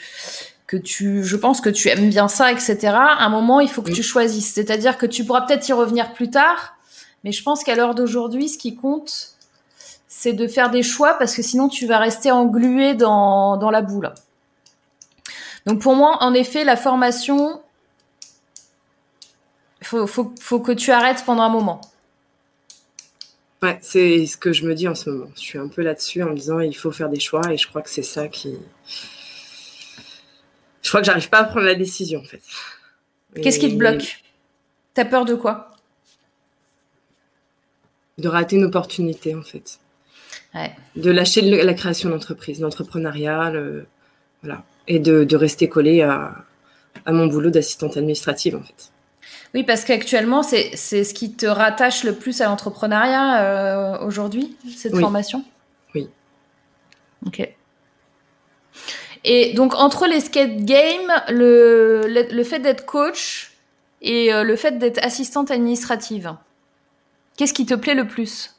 que tu, je pense que tu aimes bien ça, etc. À un moment, il faut que tu choisisses. C'est-à-dire que tu pourras peut-être y revenir plus tard, mais je pense qu'à l'heure d'aujourd'hui, ce qui compte, c'est de faire des choix parce que sinon tu vas rester englué dans, dans la boule. Donc pour moi, en effet, la formation, il faut, faut, faut, que tu arrêtes pendant un moment. Ouais, c'est ce que je me dis en ce moment. Je suis un peu là-dessus en me disant il faut faire des choix et je crois que c'est ça qui. Je crois que j'arrive pas à prendre la décision en fait. Qu'est-ce qui te bloque? T'as peur de quoi? De rater une opportunité en fait. De lâcher la création d'entreprise, l'entrepreneuriat, voilà, et de, rester collé à, à mon boulot d'assistante administrative en fait. Oui, parce qu'actuellement, c'est ce qui te rattache le plus à l'entrepreneuriat euh, aujourd'hui, cette formation? Oui. Ok. Et donc, entre les skate games, le, le, fait d'être coach et euh, le fait d'être assistante administrative, qu'est-ce qui te plaît le plus?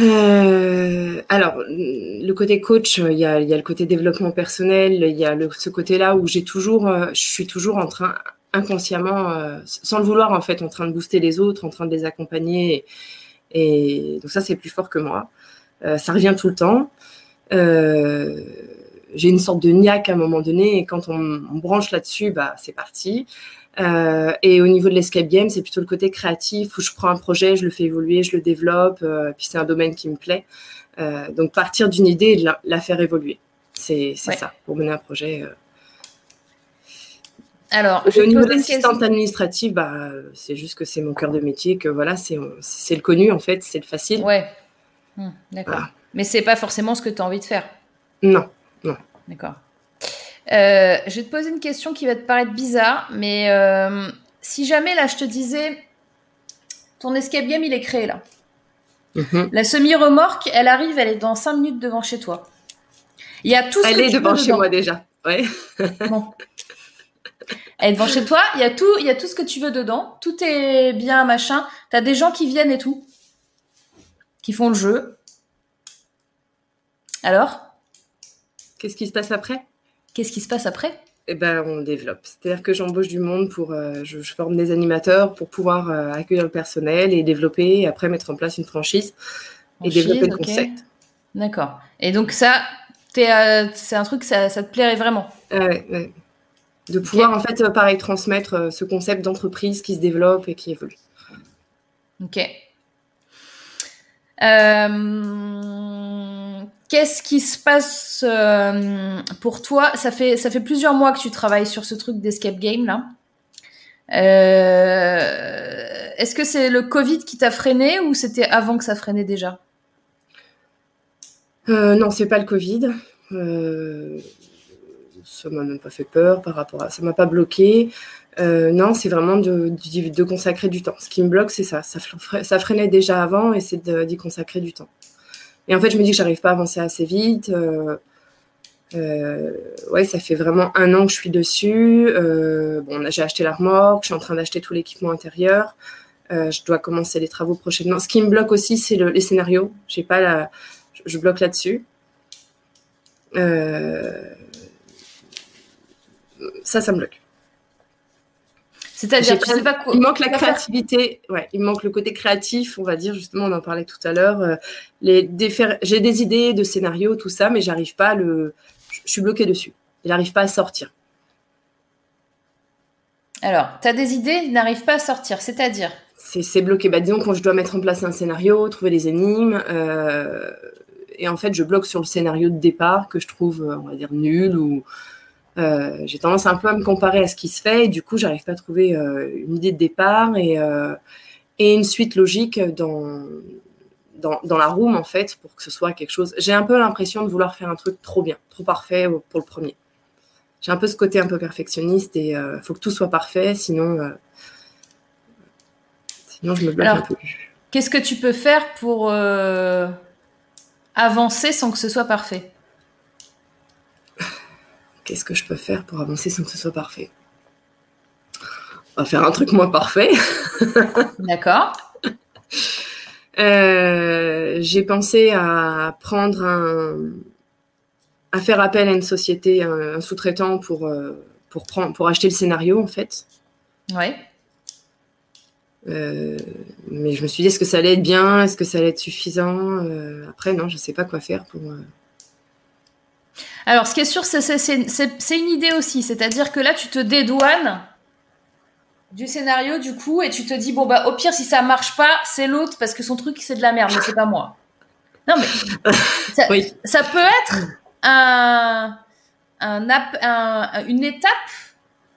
Euh, alors, le côté coach, il y, a, il y a, le côté développement personnel, il y a le, ce côté-là où j'ai toujours, euh, je suis toujours en train, inconsciemment, euh, sans le vouloir en fait, en train de booster les autres, en train de les accompagner. Et, donc ça, c'est plus fort que moi. Euh, ça revient tout le temps. j'ai une sorte de niaque à un moment donné, et quand on, on branche là-dessus, bah, c'est parti. Euh, et au niveau de l'escape game, c'est plutôt le côté créatif où je prends un projet, je le fais évoluer, je le développe, euh, puis c'est un domaine qui me plaît. Euh, donc partir d'une idée et de la, faire évoluer, c'est ça pour mener un projet. Alors, au niveau d'assistante administrative, bah, c'est juste que c'est mon cœur de métier, que voilà, c'est le connu en fait, c'est le facile. Ouais. Hmm, d'accord. Mais c'est pas forcément ce que tu as envie de faire. Non, non. D'accord. Euh, je vais te poser une question qui va te paraître bizarre, mais euh, si jamais là je te disais ton escape game il est créé là. Mhm. La semi-remorque, elle arrive, elle est dans 5 minutes devant chez toi. Il y a tout ce elle est devant chez moi déjà. Ouais. bon. Elle est devant chez toi, il y a tout, il y a tout ce que tu veux dedans, tout est bien machin. T'as des gens qui viennent et tout, qui font le jeu. Alors? Qu'est-ce qui se passe après? Qu'est-ce qui se passe après? Eh ben, on développe. C'est-à-dire que j'embauche du monde pour, euh, je, forme des animateurs pour pouvoir euh, accueillir le personnel et développer, et après mettre en place une franchise et développer le concept. D'accord. Et donc ça, euh, c'est un truc, ça, ça, te plairait vraiment? Ouais, De pouvoir en fait, pareil, transmettre ce concept d'entreprise qui se développe et qui évolue. Ok. Euh Qu'est-ce qui se passe euh, pour toi? Ça fait, ça fait plusieurs mois que tu travailles sur ce truc d'escape game là. Euh, est-ce que c'est le Covid qui t'a freiné ou c'était avant que ça freinait déjà? Euh, Non, c'est pas le Covid. Euh, ça m'a même pas fait peur par rapport à ça m'a pas bloqué. non, c'est vraiment de, de, consacrer du temps. Ce qui me bloque, c'est ça. ça. freinait déjà avant et c'est d'y consacrer du temps. Et en fait, je me dis que j'arrive pas à avancer assez vite. Euh, euh, ouais, ça fait vraiment un an que je suis dessus. Euh, bon, j'ai acheté la remorque, je suis en train d'acheter tout l'équipement intérieur. je dois commencer les travaux prochainement. Ce qui me bloque aussi, c'est le, les scénarios. J'ai pas la, je, bloque là-dessus. ça, ça me bloque. C'est-à-dire, Il manque la créativité, ouais, il manque le côté créatif, on va dire, justement, on en parlait tout à l'heure. Euh, les J'ai des idées de scénario, tout ça, mais j'arrive pas à le. Je suis bloquée dessus. Il n'arrive pas à sortir. Alors, tu as des idées, il n'arrive pas à sortir, c'est-à-dire? C'est bloqué. Bah, disons, quand je dois mettre en place un scénario, trouver les énigmes, euh, et en fait, je bloque sur le scénario de départ que je trouve, euh, on va dire, nul ou euh, j'ai tendance un peu à me comparer à ce qui se fait et du coup, j'arrive pas à trouver euh, une idée de départ et, euh, et une suite logique dans, dans, dans, la room en fait pour que ce soit quelque chose. J'ai un peu l'impression de vouloir faire un truc trop bien, trop parfait pour le premier. J'ai un peu ce côté un peu perfectionniste et il faut que tout soit parfait, sinon, sinon je me bloque un peu. Qu'est-ce que tu peux faire pour avancer sans que ce soit parfait? Qu'est-ce que je peux faire pour avancer sans que ce soit parfait? On va faire un truc moins parfait. D'accord. Euh, j'ai pensé à prendre un, à faire appel à une société, un, sous-traitant pour euh, pour prendre, pour acheter le scénario en fait. Ouais. Euh, mais je me suis dit est-ce que ça allait être bien, est-ce que ça allait être suffisant? après non, je ne sais pas quoi faire pour alors, ce qui est sûr, c'est une idée aussi. C'est-à-dire que là, tu te dédouanes du scénario, du coup, et tu te dis, bon, bah, au pire, si ça marche pas, c'est l'autre parce que son truc, c'est de la merde, mais c'est pas moi. Non, mais ça, peut être un, une étape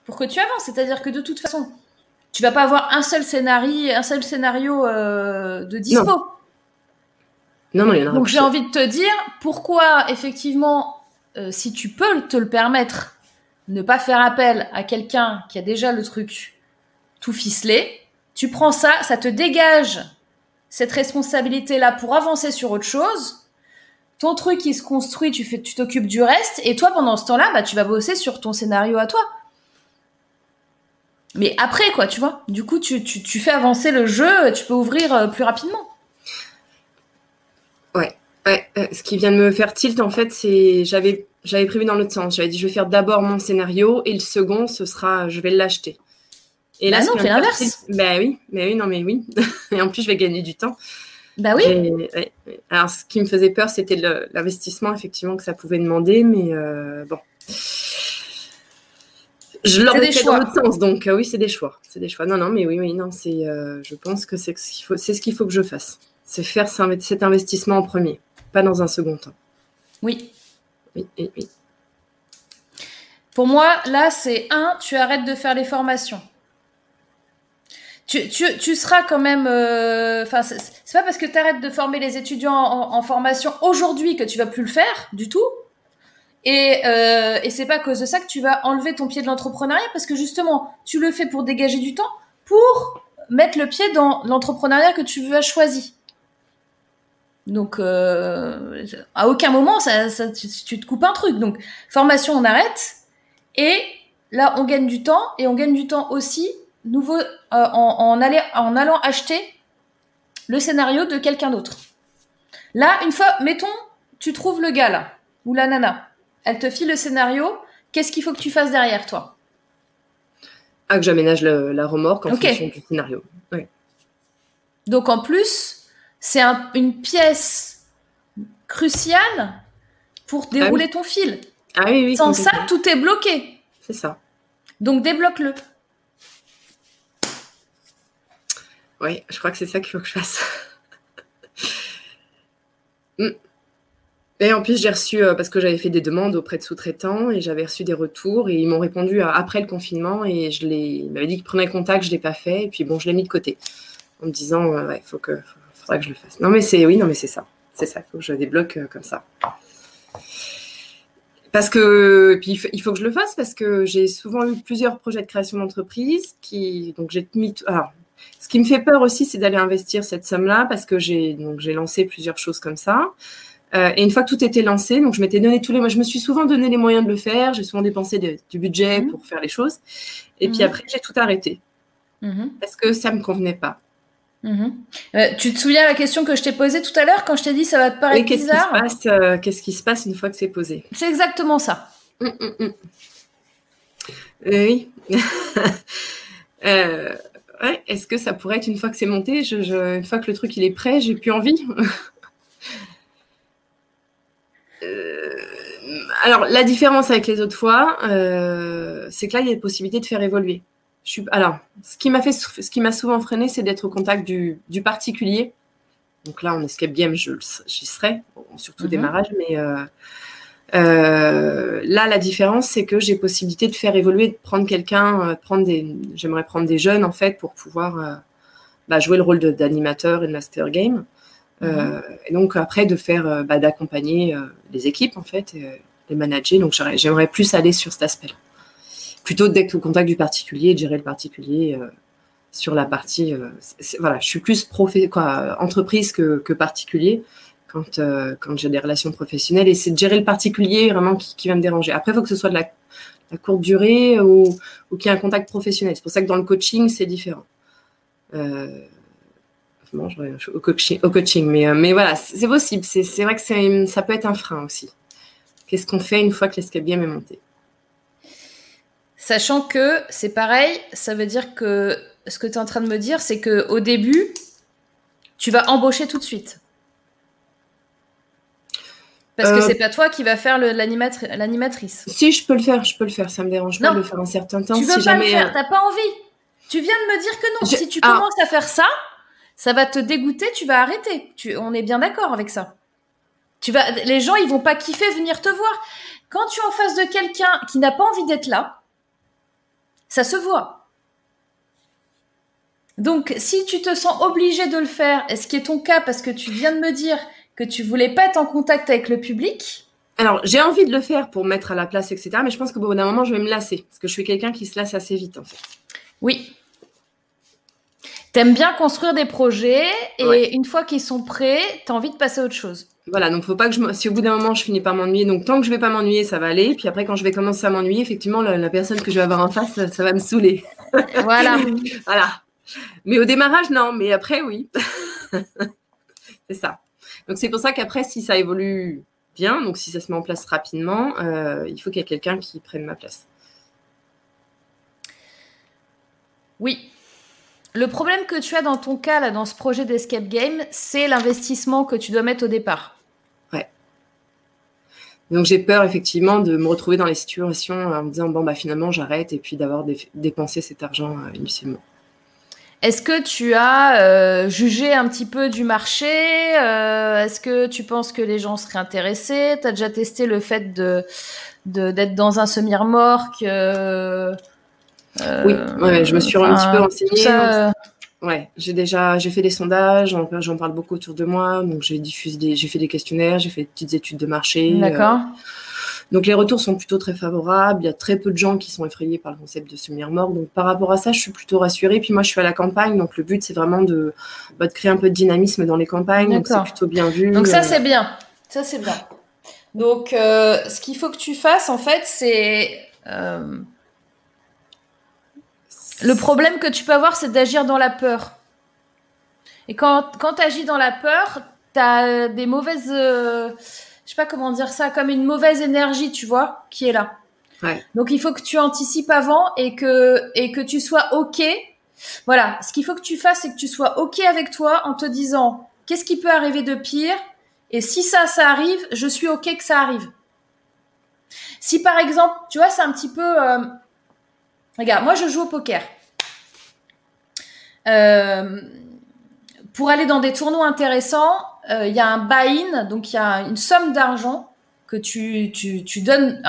pour que tu avances. C'est-à-dire que de toute façon, tu vas pas avoir un seul scénario, un seul scénario euh, de dispo. Non. Non, il y en a Donc j'ai envie de te dire pourquoi effectivement euh, si tu peux te le permettre, ne pas faire appel à quelqu'un qui a déjà le truc tout ficelé, tu prends ça, ça te dégage cette responsabilité-là pour avancer sur autre chose. Ton truc, il se construit, tu t'occupes du reste, et toi, pendant ce temps-là, bah, tu vas bosser sur ton scénario à toi. Mais après, quoi, tu vois. Du coup, tu fais avancer le jeu, tu peux ouvrir euh, plus rapidement. Ouais. Euh, ce qui vient de me faire tilt, en fait, c'est j'avais j'avais prévu dans l'autre sens. J'avais dit, je vais faire d'abord mon scénario et le second, ce sera, je vais l'acheter. Et là, bah non, fais l'inverse. Bah oui, mais oui, non, mais oui. et en plus, je vais gagner du temps. Bah oui. Alors, ce qui me faisait peur, c'était l'investissement, effectivement, que ça pouvait demander, mais euh, bon. Je l'aurais fait dans l'autre sens, donc euh, oui, c'est des choix. C'est des choix. Non, non, mais oui, oui, non, c'est. Euh, je pense que c'est ce qu'il faut, c'est ce qu'il faut que je fasse. C'est faire cet investissement en premier, pas dans un second temps. Oui. Oui, oui, oui. Pour moi, là, c'est un, tu arrêtes de faire les formations tu, tu, tu, seras quand même. Euh, enfin, euh, c'est pas parce que tu arrêtes de former les étudiants en, formation aujourd'hui que tu vas plus le faire du tout. Et, euh, et c'est pas à cause de ça que tu vas enlever ton pied de l'entrepreneuriat parce que justement, tu le fais pour dégager du temps, pour mettre le pied dans l'entrepreneuriat que tu veux avoir choisi. Donc, euh, à aucun moment, ça, ça tu, tu, te coupes un truc. Donc, formation, on arrête. Et là, on gagne du temps. Et on gagne du temps aussi nouveau, euh, en, en allant acheter le scénario de quelqu'un d'autre. Là, une fois, mettons, tu trouves le gars là, ou la nana. Elle te file le scénario. Qu'est-ce qu'il faut que tu fasses derrière toi? Ah, que j'aménage la remorque en fonction du scénario. Donc en plus, c'est une pièce cruciale pour ah dérouler ton fil. Ah oui, oui. Sans ça, tout est bloqué. C'est ça. Donc débloque-le. Oui, je crois que c'est ça qu'il faut que je fasse. Mm. Et en plus, j'ai reçu, euh, parce que j'avais fait des demandes auprès de sous-traitants et j'avais reçu des retours et ils m'ont répondu euh, après le confinement et je ils m'avaient dit qu'ils prenaient contact, je ne l'ai pas fait et puis bon, je l'ai mis de côté en me disant, euh, ouais, faut que, faudra que je le fasse. Non, mais c'est, oui, non, mais c'est ça. C'est ça, il faut que je débloque comme ça. Parce que, puis il faut, que je le fasse parce que j'ai souvent eu plusieurs projets de création d'entreprise qui, donc j'ai mis, alors, ce qui me fait peur aussi, c'est d'aller investir cette somme-là parce que j'ai donc j'ai lancé plusieurs choses comme ça. Euh, et une fois que tout était lancé, donc je m'étais donné tous les, moi je me suis souvent donné les moyens de le faire. J'ai souvent dépensé du budget mhm. pour faire les choses. Et puis mhm. après, j'ai tout arrêté mhm. parce que ça me convenait pas. Euh, tu te souviens la question que je t'ai posée tout à l'heure quand je t'ai dit ça va te paraître bizarre euh, Qu'est-ce qui se passe une fois que c'est posé C'est exactement ça. Hum, hum, hum. Oui. est-ce que ça pourrait être une fois que c'est monté, une fois que le truc il est prêt, j'ai plus envie euh, Alors, la différence avec les autres fois, euh, c'est que là, il y a des possibilités de faire évoluer. Je suis, alors, ce qui m'a fait, ce qui m'a souvent freiné, c'est d'être au contact du, particulier. Donc là, en escape game, j'y serai, surtout mhm. démarrage, mais euh, euh, là, la différence, c'est que j'ai possibilité de faire évoluer, de prendre quelqu'un, euh, prendre des, j'aimerais prendre des jeunes en fait pour pouvoir euh, bah, jouer le rôle d'animateur et de master game. Mhm. et donc après de faire, bah, d'accompagner les équipes en fait, les manager. Donc j'aimerais plus aller sur cet aspect-là, plutôt d'être au contact du particulier, de gérer le particulier sur la partie. voilà, je suis plus profé quoi, entreprise que, que particulier quand, euh, quand j'ai des relations professionnelles. Et c'est de gérer le particulier vraiment qui, va me déranger. Après, il faut que ce soit de la, courte durée ou, ou qu'il y ait un contact professionnel. C'est pour ça que dans le coaching, c'est différent. Euh, non, je au, coaching, au coaching. Mais, euh, mais voilà, c'est possible. C'est vrai que ça peut être un frein aussi. Qu'est-ce qu'on fait une fois que game est monté? Sachant que c'est pareil, ça veut dire que ce que tu es en train de me dire, c'est qu'au début, tu vas embaucher tout de suite. Parce que euh, c'est pas toi qui va faire l'animatrice. Si, je peux le faire, je peux le faire. Ça me dérange pas de le faire un certain temps. Tu veux pas le faire, euh, t'as pas envie. Tu viens de me dire que non. Si tu ah. commences à faire ça, ça va te dégoûter, tu vas arrêter. Tu... On est bien d'accord avec ça. Tu vas... Les gens, ils vont pas kiffer venir te voir. Quand tu es en face de quelqu'un qui n'a pas envie d'être là, ça se voit. Donc, si tu te sens obligé de le faire, est ce qui est ton cas parce que tu viens de me dire que tu voulais pas être en contact avec le public, Alors, j'ai envie de le faire pour mettre à la place, etc. Mais je pense qu'au bout d'un moment, je vais me lasser. Parce que je suis quelqu'un qui se lasse assez vite, en fait. Oui. T'aimes bien construire des projets et une fois qu'ils sont prêts, t'as envie de passer à autre chose. Voilà, donc faut pas que je. Si au bout d'un moment je finis par m'ennuyer, donc tant que je vais pas m'ennuyer, ça va aller. Puis après, quand je vais commencer à m'ennuyer, effectivement, la, personne que je vais avoir en face, ça, va me saouler. Voilà. voilà. Mais au démarrage, non. Mais après, oui. c'est ça. Donc c'est pour ça qu'après, si ça évolue bien, donc si ça se met en place rapidement, euh, il faut qu'il y ait quelqu'un qui prenne ma place. Oui. Le problème que tu as dans ton cas, là, dans ce projet d'escape game, c'est l'investissement que tu dois mettre au départ. Donc j'ai peur effectivement de me retrouver dans les situations en me disant bon bah finalement j'arrête et puis d'avoir dépensé cet argent euh, inutilement. Est-ce que tu as euh, jugé un petit peu du marché euh, Est-ce que tu penses que les gens seraient intéressés? Tu as déjà testé le fait de d'être dans un semi-remorque euh, Oui, ouais, je me suis un petit peu renseignée. Ouais, j'ai déjà j'ai fait des sondages, j'en parle beaucoup autour de moi, donc j'ai diffusé, j'ai fait des questionnaires, j'ai fait des petites études de marché. D'accord. Donc les retours sont plutôt très favorables. Il y a très peu de gens qui sont effrayés par le concept de semi-remorque. Donc par rapport à ça, je suis plutôt rassurée. Puis moi, je suis à la campagne, donc le but c'est vraiment de, bah, de, créer un peu de dynamisme dans les campagnes. Donc c'est plutôt bien vu. Donc ça c'est bien. Ça c'est bien. Donc euh, ce qu'il faut que tu fasses en fait, c'est euh, le problème que tu peux avoir, c'est d'agir dans la peur. Et quand, quand tu agis dans la peur, tu as des mauvaises euh, je sais pas comment dire ça, comme une mauvaise énergie, tu vois, qui est là. Donc il faut que tu anticipes avant et que et que tu sois ok. Voilà, ce qu'il faut que tu fasses, c'est que tu sois ok avec toi en te disant qu'est-ce qui peut arriver de pire? Et si ça ça arrive, je suis ok que ça arrive. Si par exemple, tu vois, c'est un petit peu, euh, regarde, moi je joue au poker. Euh, pour aller dans des tournois intéressants, euh, il y a un buy-in, donc il y a une somme d'argent que tu, donnes,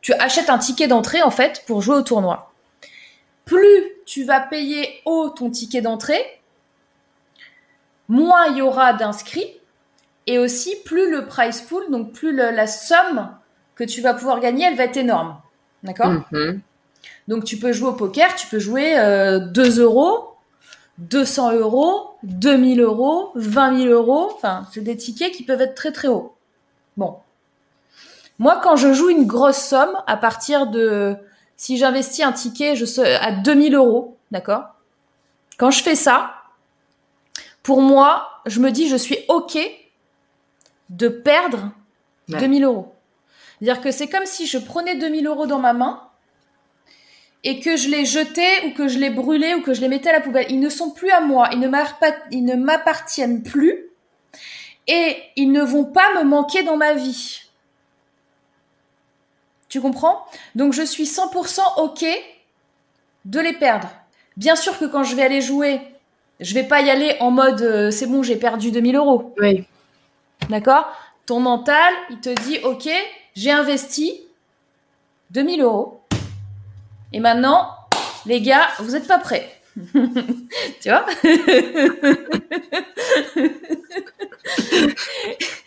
tu achètes un ticket d'entrée en fait pour jouer au tournoi. Plus tu vas payer haut ton ticket d'entrée, moins il y aura d'inscrits et aussi plus le price pool, donc plus la somme que tu vas pouvoir gagner, elle va être énorme. D'accord? Mm-hmm. Donc tu peux jouer au poker, tu peux jouer euh, 2 euros 200 euros, 2000 euros, 20 000 euros. Enfin, c'est des tickets qui peuvent être très très hauts. Bon. Moi, quand je joue une grosse somme, à partir de, si j'investis un ticket, je sais, à 2000 euros, d'accord? Quand je fais ça, pour moi, je me dis, je suis OK de perdre 2000 euros. C'est-à-dire que c'est comme si je prenais 2000 euros dans ma main et que je les jetais ou que je les brûlais ou que je les mettais à la poubelle. Ils ne sont plus à moi, ils ne m'appartiennent plus et ils ne vont pas me manquer dans ma vie. Tu comprends? Donc je suis 100% OK de les perdre. Bien sûr que quand je vais aller jouer, je vais pas y aller en mode euh, c'est bon, j'ai perdu 2000 euros. Oui. D'accord? Ton mental, il te dit OK, j'ai investi 2000 euros et maintenant, les gars, vous n'êtes pas prêts. tu vois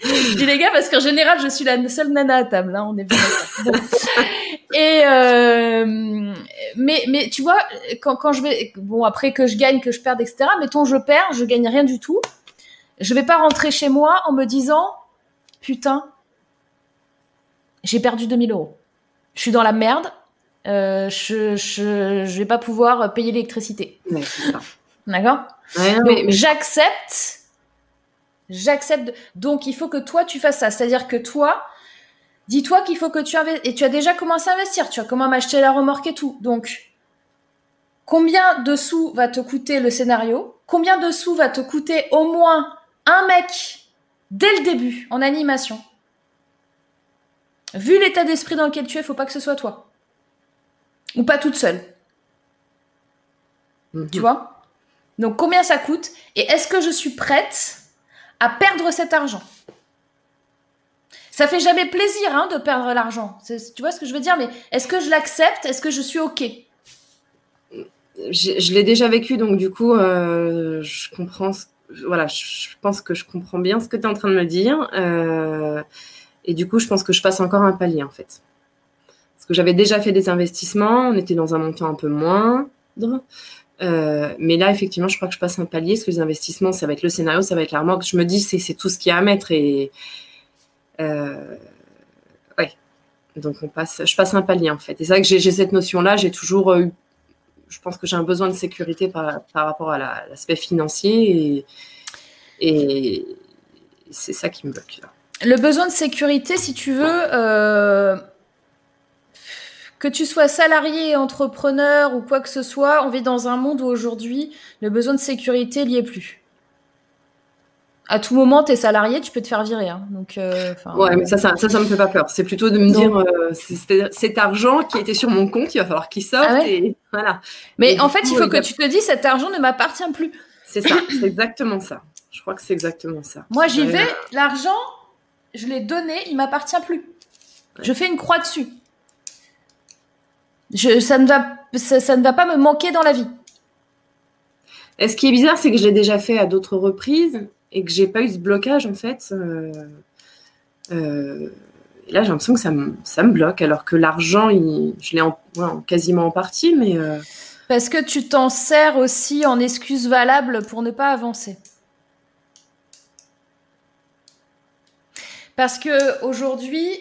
Je dis les gars parce qu'en général, je suis la seule nana à table. Hein, on est bien Et euh, mais mais tu vois, quand, quand je vais bon après que je gagne, que je perde, etc. Mettons je perds, je gagne rien du tout. Je vais pas rentrer chez moi en me disant putain, j'ai perdu 2000 euros. Je suis dans la merde euh, je, je, je vais pas pouvoir payer l'électricité. D'accord mais, j'accepte. J'accepte. Donc, il faut que toi, tu fasses ça. C'est-à-dire que toi, dis-toi qu'il faut que tu investisses. Et tu as déjà commencé à investir. Tu as comment m'acheter la remorque et tout. Donc, combien de sous va te coûter le scénario? Combien de sous va te coûter au moins un mec dès le début en animation? Vu l'état d'esprit dans lequel tu es, faut pas que ce soit toi. Ou pas toute seule. Mhm. Tu vois? Donc combien ça coûte? Et est-ce que je suis prête à perdre cet argent? Ça fait jamais plaisir hein, de perdre l'argent. Tu vois ce que je veux dire? Mais est-ce que je l'accepte? Est-ce que je suis OK? Je, l'ai déjà vécu, donc du coup, euh, je comprends. Voilà, je pense que je comprends bien ce que tu es en train de me dire. Euh, Et du coup, je pense que je passe encore un palier en fait. Que j'avais déjà fait des investissements, on était dans un montant un peu moindre. Euh, mais là, effectivement, je crois que je passe un palier, parce que les investissements, ça va être le scénario, ça va être la remorque. Je me dis, c'est tout ce qu'il y a à mettre. Et euh, ouais, donc on passe, je passe un palier en fait. Et c'est vrai que j'ai cette notion-là, j'ai toujours eu, je pense que j'ai un besoin de sécurité par, rapport à l'aspect financier. Et, c'est ça qui me bloque. Le besoin de sécurité, si tu veux, euh, que tu sois salarié, entrepreneur ou quoi que ce soit, on vit dans un monde où aujourd'hui, le besoin de sécurité n'y est plus. À tout moment, tu es salarié, tu peux te faire virer. Hein. Donc, euh, ouais, mais ça, ça, ça, me fait pas peur. C'est plutôt de me dire, euh, c'est cet argent qui était sur mon compte, il va falloir qu'il sorte. Ah et voilà. Mais en fait, il faut que tu te dises, cet argent ne m'appartient plus. C'est ça, c'est exactement ça. Je crois que c'est exactement ça. Moi, j'y vais, l'argent, je l'ai donné, il m'appartient plus. Je fais une croix dessus ça, ne va, ça, ne va pas me manquer dans la vie. Et ce qui est bizarre, c'est que je l'ai déjà fait à d'autres reprises et que j'ai pas eu ce blocage en fait. Euh, euh, et là, j'ai l'impression que ça me, ça me bloque, alors que l'argent, je l'ai en, quasiment en partie, mais. Euh, Parce que tu t'en sers aussi en excuse valable pour ne pas avancer. Parce que aujourd'hui,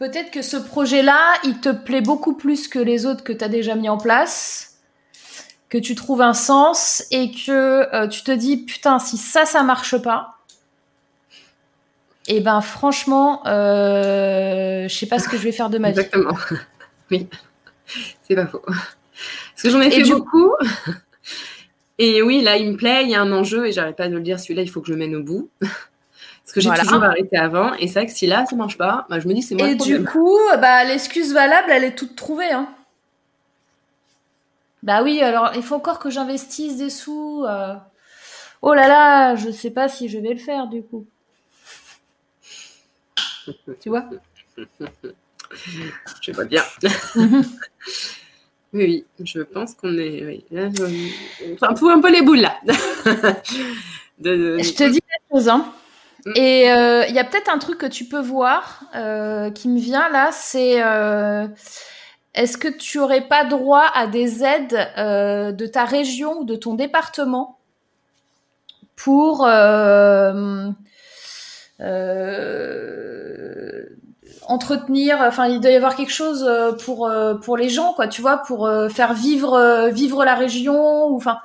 peut-être que ce projet-là, il te plaît beaucoup plus que les autres que tu as déjà mis en place, que tu trouves un sens et que euh, tu te dis putain, si ça, ça marche pas, et eh ben franchement, euh, je sais pas ce que je vais faire de ma vie. Exactement. Oui, c'est pas faux. Parce que j'en ai fait beaucoup. Et oui, là, il me plaît, il y a un enjeu et j'arrête pas de le dire, celui-là, il faut que je le mène au bout. Parce que j'ai toujours arrêté avant. Et c'est vrai que si là, ça marche pas, bah, je me dis c'est moi Et du coup, bah, l'excuse valable, elle est toute trouvée. Hein. Bah oui, alors il faut encore que j'investisse des sous. Euh. Oh là là, je sais pas si je vais le faire du coup. tu vois? Je vois bien. oui, oui, je pense qu'on est. Oui. Là, peu, un peu les boules là. Je te dis la chose, hein. Mm. Et euh, il y a peut-être un truc que tu peux voir euh, qui me vient là, c'est euh, est-ce que tu aurais pas droit à des aides de ta région ou de ton département pour entretenir, enfin il doit y avoir quelque chose pour pour les gens quoi, tu vois, pour faire vivre vivre la région ou enfin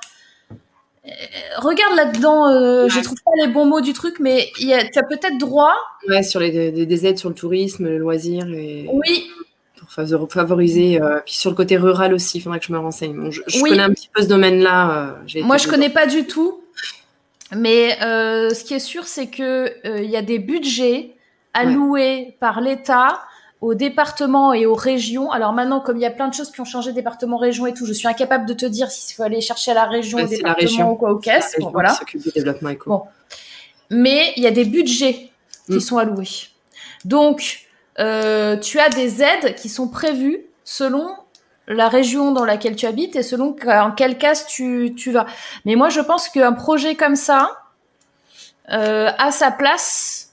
regarde là-dedans, euh, je trouve pas les bons mots du truc, mais y a, tu as peut-être droit. Ouais, sur les, des, aides sur le tourisme, le loisir. Et... Oui. Pour favoriser. Euh, puis sur le côté rural aussi, il faudrait que je me renseigne. je, connais un petit peu ce domaine-là. Moi, je connais pas du tout. Mais ce qui est sûr, c'est que il y a des budgets alloués par l'État au département et aux régions. Alors maintenant, comme il y a plein de choses qui ont changé, département, région et tout, je suis incapable de te dire s'il faut aller chercher à la région, au département ou quoi, au caisse. voilà. développement éco. Mais il y a des budgets qui mm. sont alloués. Donc, euh, tu as des aides qui sont prévues selon la région dans laquelle tu habites et selon en quel cas tu, tu vas. Mais moi, je pense qu'un projet comme ça euh, a sa place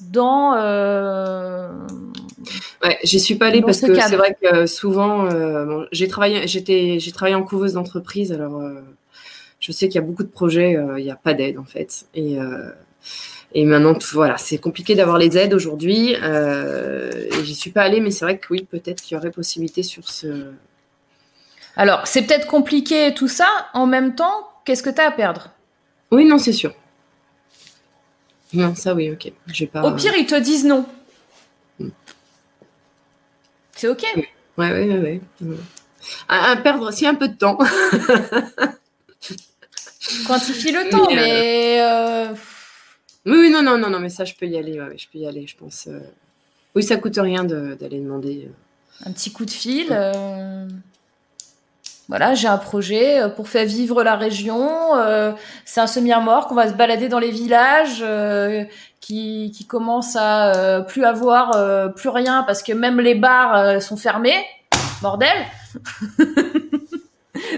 dans euh, Ouais, j'y suis pas allée parce que c'est vrai que souvent, euh, j'ai travaillé, j'étais, j'ai travaillé en couveuse d'entreprise, alors euh, je sais qu'il y a beaucoup de projets, il n'y a pas d'aide en fait, et et maintenant, voilà, c'est compliqué d'avoir les aides aujourd'hui. et j'y suis pas allée, mais c'est vrai que oui, peut-être qu'il y aurait possibilité sur ce. Alors, c'est peut-être compliqué tout ça. En même temps, qu'est-ce que tu as à perdre? Oui, non, c'est sûr. Non, ça oui, ok. Pas... Au pire, ils te disent non. C'est OK. Ouais, ouais, ouais. ouais. À, perdre aussi un peu de temps. Quantifie le temps, mais. Euh, oui, oui, non, non, non, non, mais ça, je peux y aller. Ouais, je peux y aller, je pense. Euh. Oui, ça coûte rien d'aller demander. Euh. Un petit coup de fil. Voilà, j'ai un projet pour faire vivre la région. c'est un semi-mort qu'on va se balader dans les villages qui, qui commence à euh, plus avoir euh, plus rien parce que même les bars euh, sont fermés. Bordel.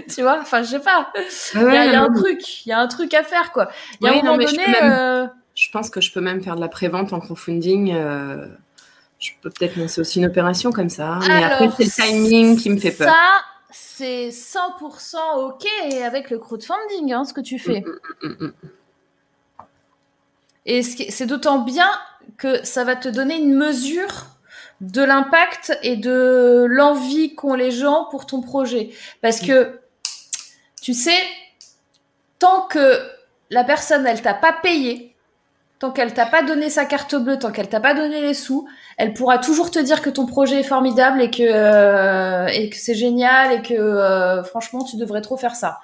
tu vois, enfin je sais pas. Il y a, un truc, il y a un truc à faire quoi. Il y a un moment donné. Je pense que je peux même faire de la prévente en crowdfunding. je peux peut-être lancer aussi une opération comme ça. Mais après, c'est le timing qui me fait peur. Ça, c'est 100% OK avec le crowdfunding, hein, ce que tu fais. Mm, mm, mm, Et c'est d'autant bien que ça va te donner une mesure de l'impact et de l'envie qu'ont les gens pour ton projet. Parce que, tu sais, tant que la personne, elle t'a pas payé, tant qu'elle t'a pas donné sa carte bleue, tant qu'elle t'a pas donné les sous, elle pourra toujours te dire que ton projet est formidable et que, euh, c'est génial et que euh, franchement, tu devrais trop faire ça.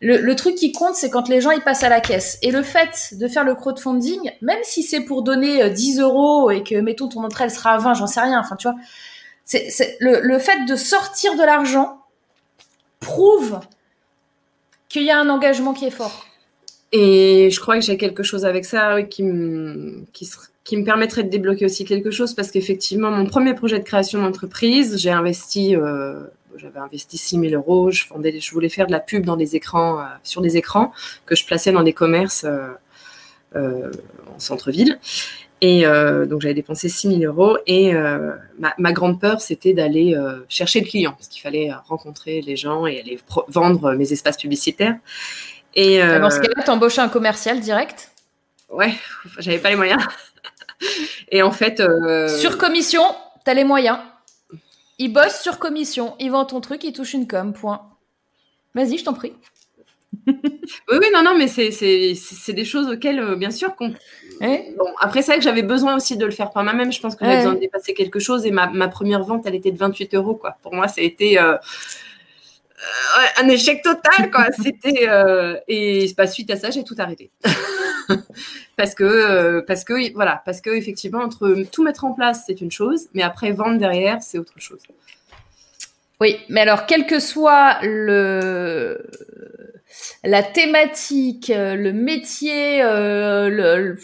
Le, truc qui compte, c'est quand les gens ils passent à la caisse. Et le fait de faire le crowdfunding, même si c'est pour donner 10 euh, euros et que, mettons, ton entrée, elle sera à 20, j'en sais rien, enfin, tu c'est, le, fait de sortir de l'argent prouve qu'il y a un engagement qui est fort. Et je crois que j'ai quelque chose avec ça qui, qui, qui, me permettrait de débloquer aussi quelque chose parce qu'effectivement, mon premier projet de création d'entreprise, j'ai investi euh, j'avais investi 6 000 euros. Je, je voulais faire de la pub dans des écrans, euh, sur des écrans que je plaçais dans des commerces euh, en centre-ville. Et donc j'avais dépensé 6 000 euros et ma, grande peur c'était d'aller chercher le client parce qu'il fallait rencontrer les gens et aller vendre mes espaces publicitaires. Et dans ce cas-là, embauché un commercial direct? Ouais, j'avais pas les moyens. Et en fait, sur commission, tu as les moyens. Il bosse sur commission, il vend ton truc, il touche une com, point. Vas-y, je t'en prie. oui, oui, non, non, mais c'est des choses auxquelles, euh, bien sûr, qu'on. Bon, après, c'est vrai que j'avais besoin aussi de le faire par moi-même. Je pense que j'avais besoin de dépasser quelque chose. Et ma, première vente, elle était de 28 euros, quoi. Pour moi, ça a été euh, euh, un échec total, quoi. C'était. et pas suite à ça, j'ai tout arrêté. parce que, parce que, voilà, parce que, effectivement, entre tout mettre en place, c'est une chose, mais après, vendre derrière, c'est autre chose. Oui, mais alors, quel que soit le, la thématique, le métier, euh, le,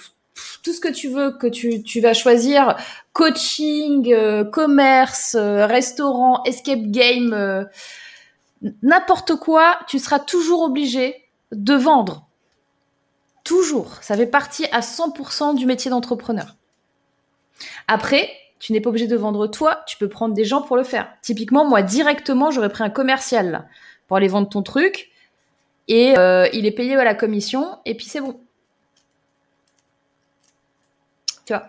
tout ce que tu veux que tu, tu vas choisir, coaching, euh, commerce, euh, restaurant, escape game, n'importe quoi, tu seras toujours obligé de vendre. Toujours. Ça fait partie à 100% du métier d'entrepreneur. Après, tu n'es pas obligé de vendre toi, tu peux prendre des gens pour le faire. Typiquement, moi, directement, j'aurais pris un commercial pour aller vendre ton truc et euh, il est payé à la commission et puis c'est bon. Tu vois?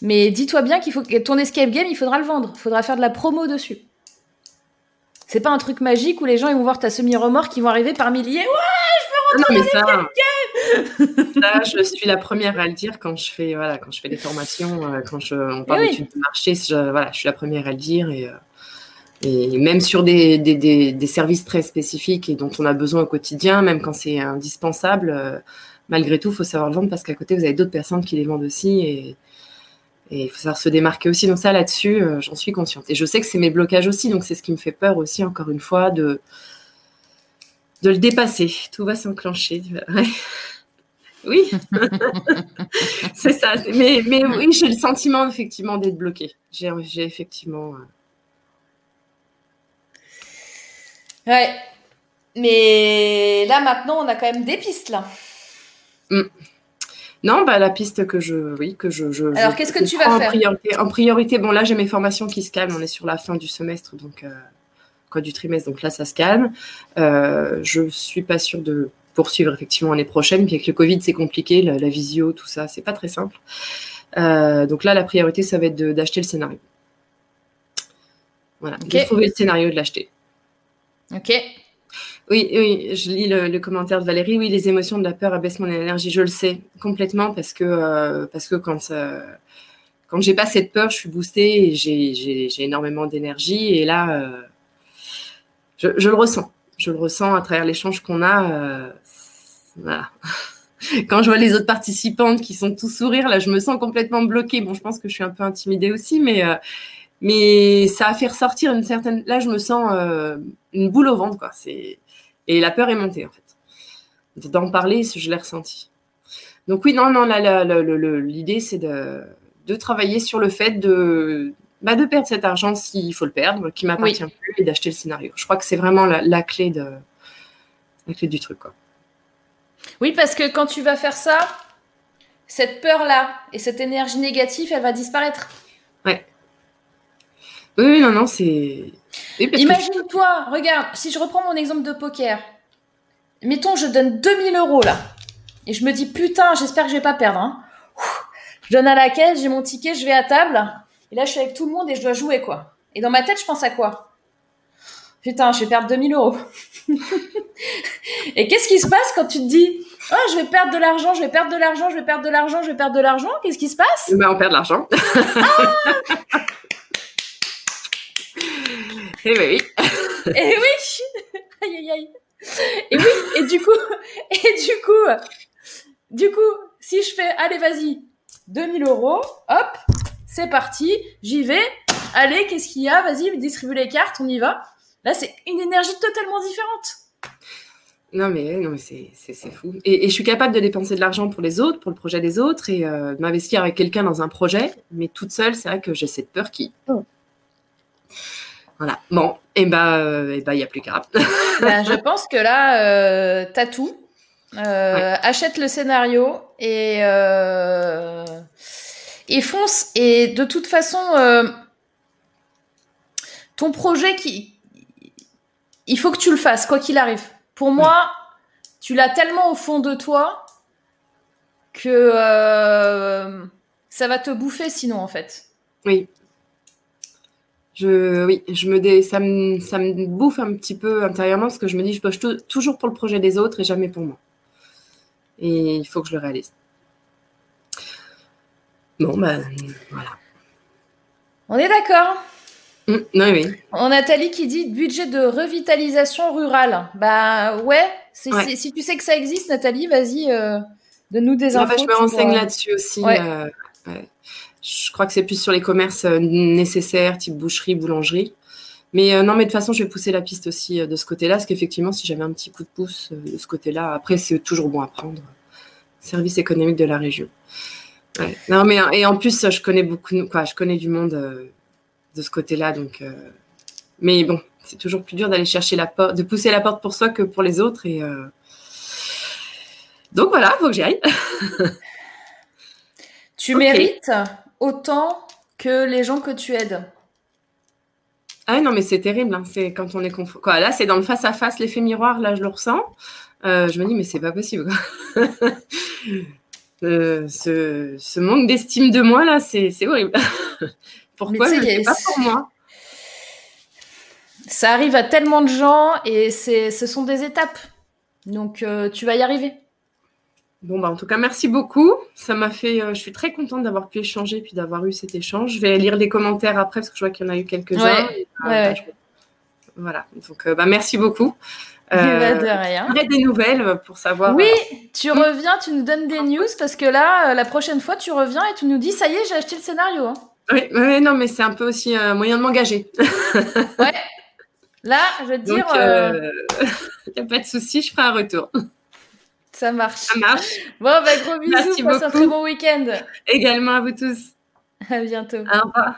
Mais dis-toi bien qu'il faut que ton escape game, il faudra le vendre. Il faudra faire de la promo dessus. C'est pas un truc magique où les gens ils vont voir ta semi-remorque qui vont arriver par milliers. Ouais, je veux rentrer non, mais ça, ça, je suis la première à le dire quand je fais, voilà, quand je fais des formations, euh, quand je, on parle d'études de marché, je, voilà, je suis la première à le dire. Et, euh, et même sur des, des, des, services très spécifiques et dont on a besoin au quotidien, même quand c'est indispensable, euh, malgré tout, il faut savoir le vendre parce qu'à côté, vous avez d'autres personnes qui les vendent aussi. Et, et il faut savoir se démarquer aussi. Donc ça, là-dessus, j'en suis consciente. Et je sais que c'est mes blocages aussi, donc c'est ce qui me fait peur aussi, encore une fois, de, de le dépasser. Tout va s'enclencher. Oui, c'est ça. Mais, mais oui, j'ai le sentiment effectivement d'être bloqué. J'ai effectivement. Euh, ouais. Mais là maintenant, on a quand même des pistes là. Mm. Non, bah la piste que je, oui, que je. je Alors qu'est-ce que, tu vas faire priorité, En priorité, bon là j'ai mes formations qui se calment. On est sur la fin du semestre, donc. Euh, du trimestre, donc là ça se calme. Euh, je suis pas sûre de poursuivre effectivement l'année prochaine, puis avec le Covid c'est compliqué, la, visio, tout ça, c'est pas très simple. Euh, donc là la priorité ça va être d'acheter le scénario. Voilà, de trouver le scénario de l'acheter. Ok. Oui, oui, je lis le, commentaire de Valérie. Oui, les émotions de la peur abaissent mon énergie. Je le sais complètement parce que, euh, parce que quand, euh, quand j'ai pas cette peur, je suis boostée et j'ai énormément d'énergie. Et là, euh, je, le ressens. Je le ressens à travers l'échange qu'on a. Euh, Quand je vois les autres participantes qui sont tous sourires, là, je me sens complètement bloquée. Bon, je pense que je suis un peu intimidée aussi, mais, euh, mais ça a fait ressortir une certaine. Là, je me sens euh, une boule au ventre, quoi. C'est... Et la peur est montée, en fait. D'en parler, je l'ai ressenti. Donc, oui, non, non, l'idée, c'est de, de travailler sur le fait de, bah, de perdre cet argent s'il faut le perdre, qui m'appartient plus, et d'acheter le scénario. Je crois que c'est vraiment la, clé de, la clé du truc. Quoi. Oui, parce que quand tu vas faire ça, cette peur-là et cette énergie négative, elle va disparaître. Oui, non, non, c'est. Imagine-toi, regarde, si je reprends mon exemple de poker, mettons, je donne 2000 euros là, et je me dis putain, j'espère que je vais pas perdre. Hein. Je donne à la caisse, j'ai mon ticket, je vais à table, et là je suis avec tout le monde et je dois jouer quoi. Et dans ma tête, je pense à quoi? Putain, je vais perdre 2000 euros. et qu'est-ce qui se passe quand tu te dis Oh, je vais perdre de l'argent, je vais perdre de l'argent, je vais perdre de l'argent, je vais perdre de l'argent. Qu'est-ce qui se passe? Ben, On perd de l'argent. Ah Eh ben oui. Et oui. Aïe aïe aïe. Et oui. Et du coup, et du coup, du coup, si je fais, allez vas-y, 2000 euros, hop, c'est parti, j'y vais. Allez, qu'est-ce qu'il y a? Vas-y, distribue les cartes, on y va. Là, c'est une énergie totalement différente. Non mais, non, mais c'est fou. Et, je suis capable de dépenser de l'argent pour les autres, pour le projet des autres, et euh, de m'investir avec quelqu'un dans un projet. Mais toute seule, c'est vrai que j'ai cette peur qui... Oh. Voilà. Bon, et bah, euh, bah, il n'y a plus qu'à. Ben, je pense que là, euh, t'as tout. Euh, achète le scénario et et fonce. Et de toute façon, ton projet qui, il faut que tu le fasses quoi qu'il arrive. Pour moi, tu l'as tellement au fond de toi que ça va te bouffer sinon en fait. Oui, je, oui, je me ça, me, ça me bouffe un petit peu intérieurement parce que je me dis je bosse toujours pour le projet des autres et jamais pour moi. Et il faut que je le réalise. Bon, ben voilà. On est d'accord mmh, Oui, oui. On a Nathalie qui dit budget de revitalisation rurale. Bah ouais, si tu sais que ça existe, Nathalie, vas-y, euh, donne-nous des infos. je me renseigne euh, là-dessus aussi. Euh, je crois que c'est plus sur les commerces euh, nécessaires, type boucherie, boulangerie. Mais euh, non, mais de toute façon, je vais pousser la piste aussi euh, de ce côté-là, parce qu'effectivement, si j'avais un petit coup de pouce de ce côté-là, après, c'est toujours bon à prendre. Service économique de la région. Non, mais et en plus, je connais beaucoup, quoi, je connais du monde de ce côté-là, donc. mais bon, c'est toujours plus dur d'aller chercher la porte, de pousser la porte pour soi que pour les autres, et. Donc voilà, faut que j'y aille. tu mérites autant que les gens que tu aides. Ah non, mais c'est terrible. Hein. C'est quand on est Quoi, là, c'est dans le face à face, l'effet miroir. Là, je le ressens. Euh, je me dis, mais c'est pas possible. Euh, ce, manque d'estime de moi là, c'est horrible. Pourquoi je ne pas pour moi? Ça arrive à tellement de gens et ce sont des étapes. Donc, euh, tu vas y arriver. Bon, bah, en tout cas, merci beaucoup. Ça m'a fait. Euh, je suis très contente d'avoir pu échanger puis d'avoir eu cet échange. Je vais lire les commentaires après parce que je vois qu'il y en a eu quelques-uns. Euh, voilà. Donc, euh, bah, merci beaucoup. Euh, de rien. des nouvelles pour savoir. Oui, tu reviens, tu nous donnes des news parce que là, la prochaine fois, tu reviens et tu nous dis ça y est, j'ai acheté le scénario. Hein. Oui, non, mais c'est un peu aussi un moyen de m'engager. ouais. Là, je veux dire. Il n'y a pas de souci, je ferai un retour. Ça marche. Ça marche. Bon, bah, gros bisous. Merci passe un très bon week-end. Également à vous tous. À bientôt. Au revoir.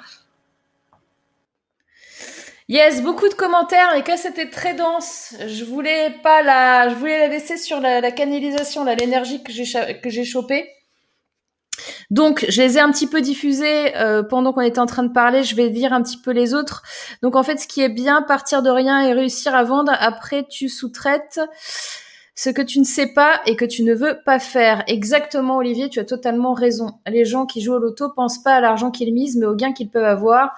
Yes, beaucoup de commentaires et que c'était très dense. Je voulais pas la, je voulais la laisser sur la, la canalisation, l'énergie que j'ai que j'ai chopée. Donc, je les ai un petit peu diffusés euh, pendant qu'on était en train de parler. Je vais dire un petit peu les autres. Donc, en fait, ce qui est bien, partir de rien et réussir à vendre. Après, tu sous-traites ce que tu ne sais pas et que tu ne veux pas faire. Exactement, Olivier, tu as totalement raison. Les gens qui jouent au loto pensent pas à l'argent qu'ils misent, mais aux gains qu'ils peuvent avoir.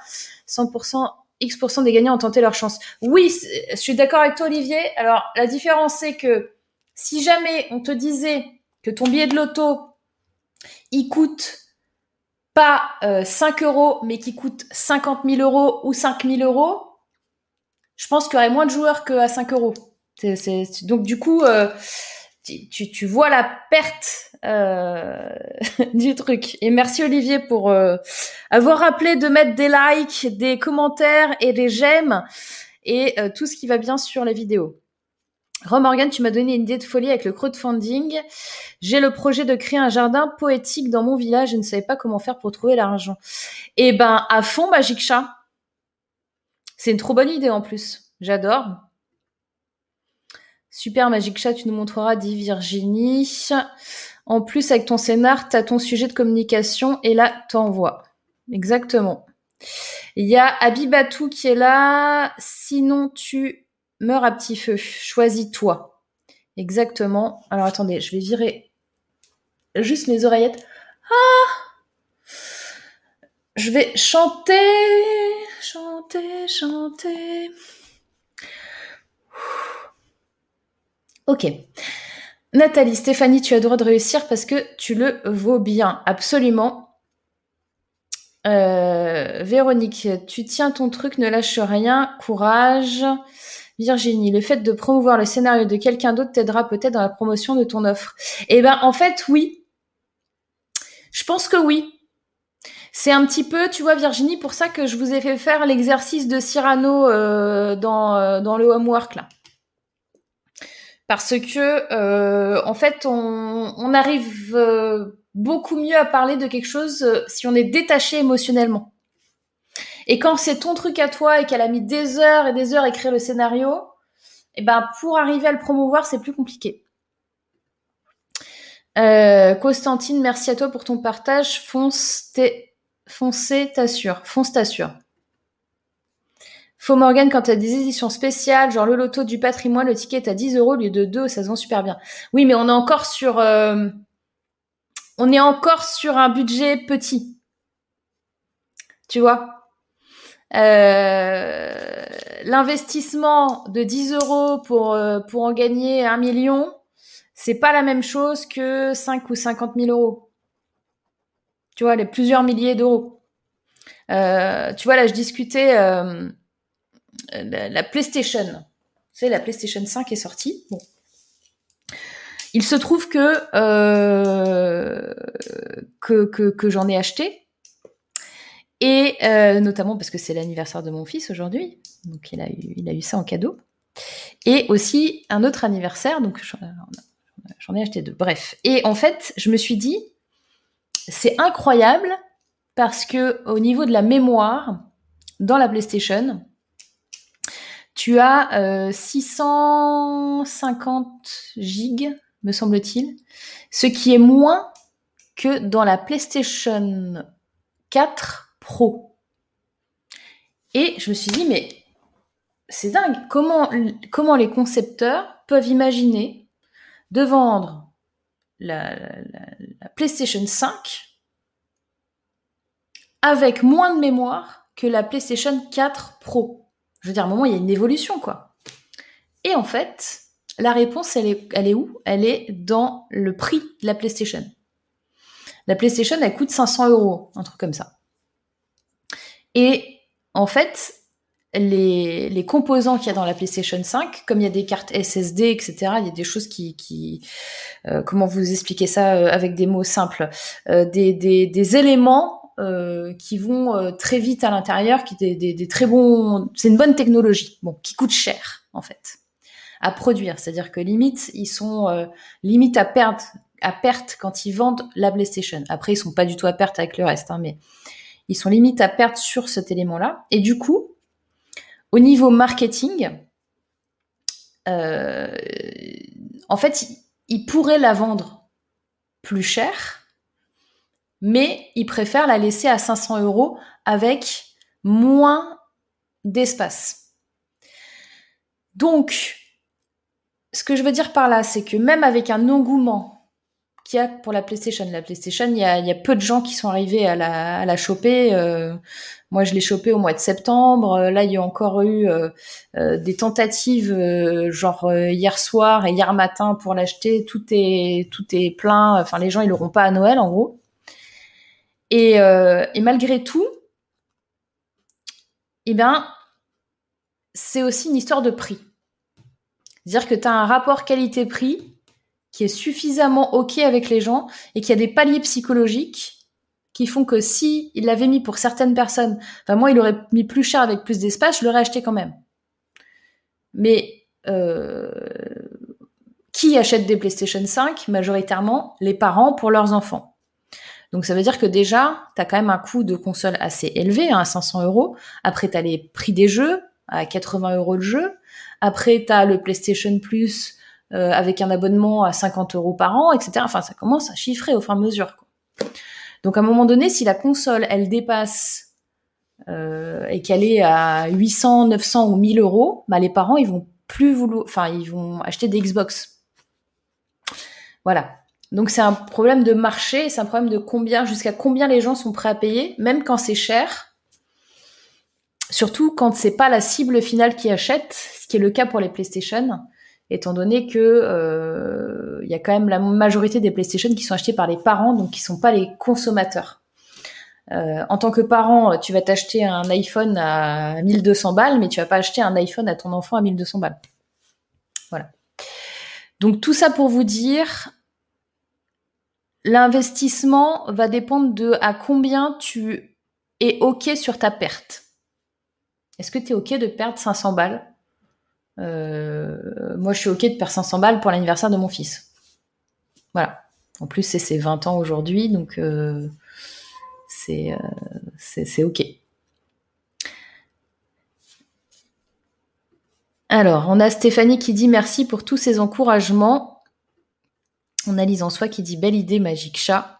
100%, X% des gagnants ont tenté leur chance. Oui, je suis d'accord avec toi, Olivier. Alors, la différence, c'est que si jamais on te disait que ton billet de loto, il coûte pas 5 euh, euros, mais qui coûte 50 000 euros ou 5 000 euros, je pense qu'il y aurait moins de joueurs qu'à 5 euros donc du coup, euh, tu, vois la perte euh, du truc. Et merci Olivier pour euh, avoir rappelé de mettre des likes, des commentaires et des j'aime et tout ce qui va bien sur la vidéo. Romorgan, tu m'as donné une idée de folie avec le crowdfunding. J'ai le projet de créer un jardin poétique dans mon village. Je ne savais pas comment faire pour trouver l'argent. Eh ben, à fond, Magic Chat. C'est une trop bonne idée en plus. J'adore. Super Magic Chat, tu nous montreras, dit Virginie. En plus, avec ton scénar, tu as ton sujet de communication et là, t'envoies. Exactement. Il y a Abibatou qui est là. Sinon, tu meurs à petit feu. Choisis-toi. Exactement. Alors attendez, je vais virer juste mes oreillettes. Ah Je vais chanter, chanter, chanter. Ok. Nathalie, Stéphanie, tu as le droit de réussir parce que tu le vaux bien. Absolument. Euh, Véronique, tu tiens ton truc, ne lâche rien, courage. Virginie, le fait de promouvoir le scénario de quelqu'un d'autre t'aidera peut-être dans la promotion de ton offre. Eh ben, en fait, oui. Je pense que oui. C'est un petit peu, tu vois, Virginie, pour ça que je vous ai fait faire l'exercice de Cyrano euh, dans, euh, dans le homework là. Parce que, euh, en fait, on, arrive beaucoup mieux à parler de quelque chose euh, si on est détaché émotionnellement. Et quand c'est ton truc à toi et qu'elle a mis des heures et des heures à écrire le scénario, et eh ben pour arriver à le promouvoir, c'est plus compliqué. Euh, Constantine, merci à toi pour ton partage. Fonce, foncez, t'assure. Fonce, t'assure. Faux Morgan, quand tu as des éditions spéciales, genre le loto du patrimoine, le ticket est à 10 euros au lieu de 2, ça se vend super bien. Oui, mais on est encore sur... Euh, on est encore sur un budget petit. Tu vois? Euh, L'investissement de 10 euros pour, euh, pour en gagner un million, c'est pas la même chose que 5 ou 50 000 euros. Tu vois, les plusieurs milliers d'euros. Tu vois, là, je discutais la, la, PlayStation. Sais, la PlayStation 5 est sortie. Il se trouve que, euh, que, que, j'en ai acheté. Et euh, notamment parce que c'est l'anniversaire de mon fils aujourd'hui. Donc il a, eu, il a eu ça en cadeau. Et aussi un autre anniversaire. Donc j'en ai acheté deux. Bref. Et en fait, je me suis dit, c'est incroyable parce que au niveau de la mémoire, dans la PlayStation, tu as 650 euh, gigs me semble-t-il, ce qui est moins que dans la PlayStation 4 Pro. Et je me suis dit, mais c'est dingue, comment, comment les concepteurs peuvent imaginer de vendre la, PlayStation 5 avec moins de mémoire que la PlayStation 4 Pro? Je veux dire, à un moment, il y a une évolution, quoi. Et en fait, la réponse, elle est, elle est où? Elle est dans le prix de la PlayStation. La PlayStation, elle coûte 500 euros, un truc comme ça. Et en fait, les, composants qu'il y a dans la PlayStation 5, comme il y a des cartes SSD, etc., il y a des choses qui... euh, comment vous expliquer ça euh, avec des mots simples euh, des, éléments qui vont très vite à l'intérieur, qui des, des, très bons... C'est une bonne technologie, bon, qui coûte cher, en fait à produire. C'est-à-dire que limite, ils sont euh, limite à perdre à perte quand ils vendent la PlayStation. Après, ils sont pas du tout à perte avec le reste, hein, mais ils sont limite à perte sur cet élément-là. Et du coup, au niveau marketing, euh, en fait, ils pourraient la vendre plus cher, mais ils préfèrent la laisser à 500 euros avec moins d'espace. Donc, ce que je veux dire par là, c'est que même avec un engouement qu'il y a pour la PlayStation, la PlayStation, il y a, peu de gens qui sont arrivés à la, choper. Euh, moi, je l'ai chopé au mois de septembre. Là, il y a encore eu euh, euh, des tentatives, genre hier soir et hier matin pour l'acheter. Tout est tout est plein. Enfin, les gens ils l'auront pas à Noël, en gros. Et, et malgré tout, eh ben, c'est aussi une histoire de prix. C'est-à-dire que tu as un rapport qualité-prix qui est suffisamment OK avec les gens et qu'il y a des paliers psychologiques qui font que si il l'avait mis pour certaines personnes, enfin moi il aurait mis plus cher avec plus d'espace, je l'aurais acheté quand même. Mais euh, qui achète des PlayStation 5 Majoritairement? Les parents pour leurs enfants. Donc ça veut dire que déjà, tu as quand même un coût de console assez élevé, hein, à 500 euros. Après, tu as les prix des jeux, à 80 euros le jeu. Après, tu as le PlayStation Plus euh, avec un abonnement à 50 euros par an, etc. Enfin, ça commence à chiffrer au fur et à mesure. Donc, à un moment donné, si la console, elle dépasse euh, et qu'elle est à 800, 900 ou 1000 euros, bah, les parents, ils vont plus vouloir, enfin, ils vont acheter des Xbox. Voilà. Donc c'est un problème de marché, c'est un problème de combien, jusqu'à combien les gens sont prêts à payer, même quand c'est cher. Surtout quand c'est pas la cible finale qui achète, ce qui est le cas pour les PlayStation, étant donné que euh, il y a quand même la majorité des PlayStation qui sont achetés par les parents, donc qui sont pas les consommateurs. Euh, en tant que parent, tu vas t'acheter un iPhone à 1200 balles, mais tu vas pas acheter un iPhone à ton enfant à 1200 balles. Voilà. Donc tout ça pour vous dire, l'investissement va dépendre de à combien tu es OK sur ta perte. Est-ce que tu es OK de perdre 500 balles? Euh, Moi, je suis OK de perdre 500 balles pour l'anniversaire de mon fils. Voilà. En plus, c'est ses 20 ans aujourd'hui, donc euh, euh, c'est OK. Alors, on a Stéphanie qui dit merci pour tous ces encouragements. On a Lise en soi qui dit belle idée, magique chat.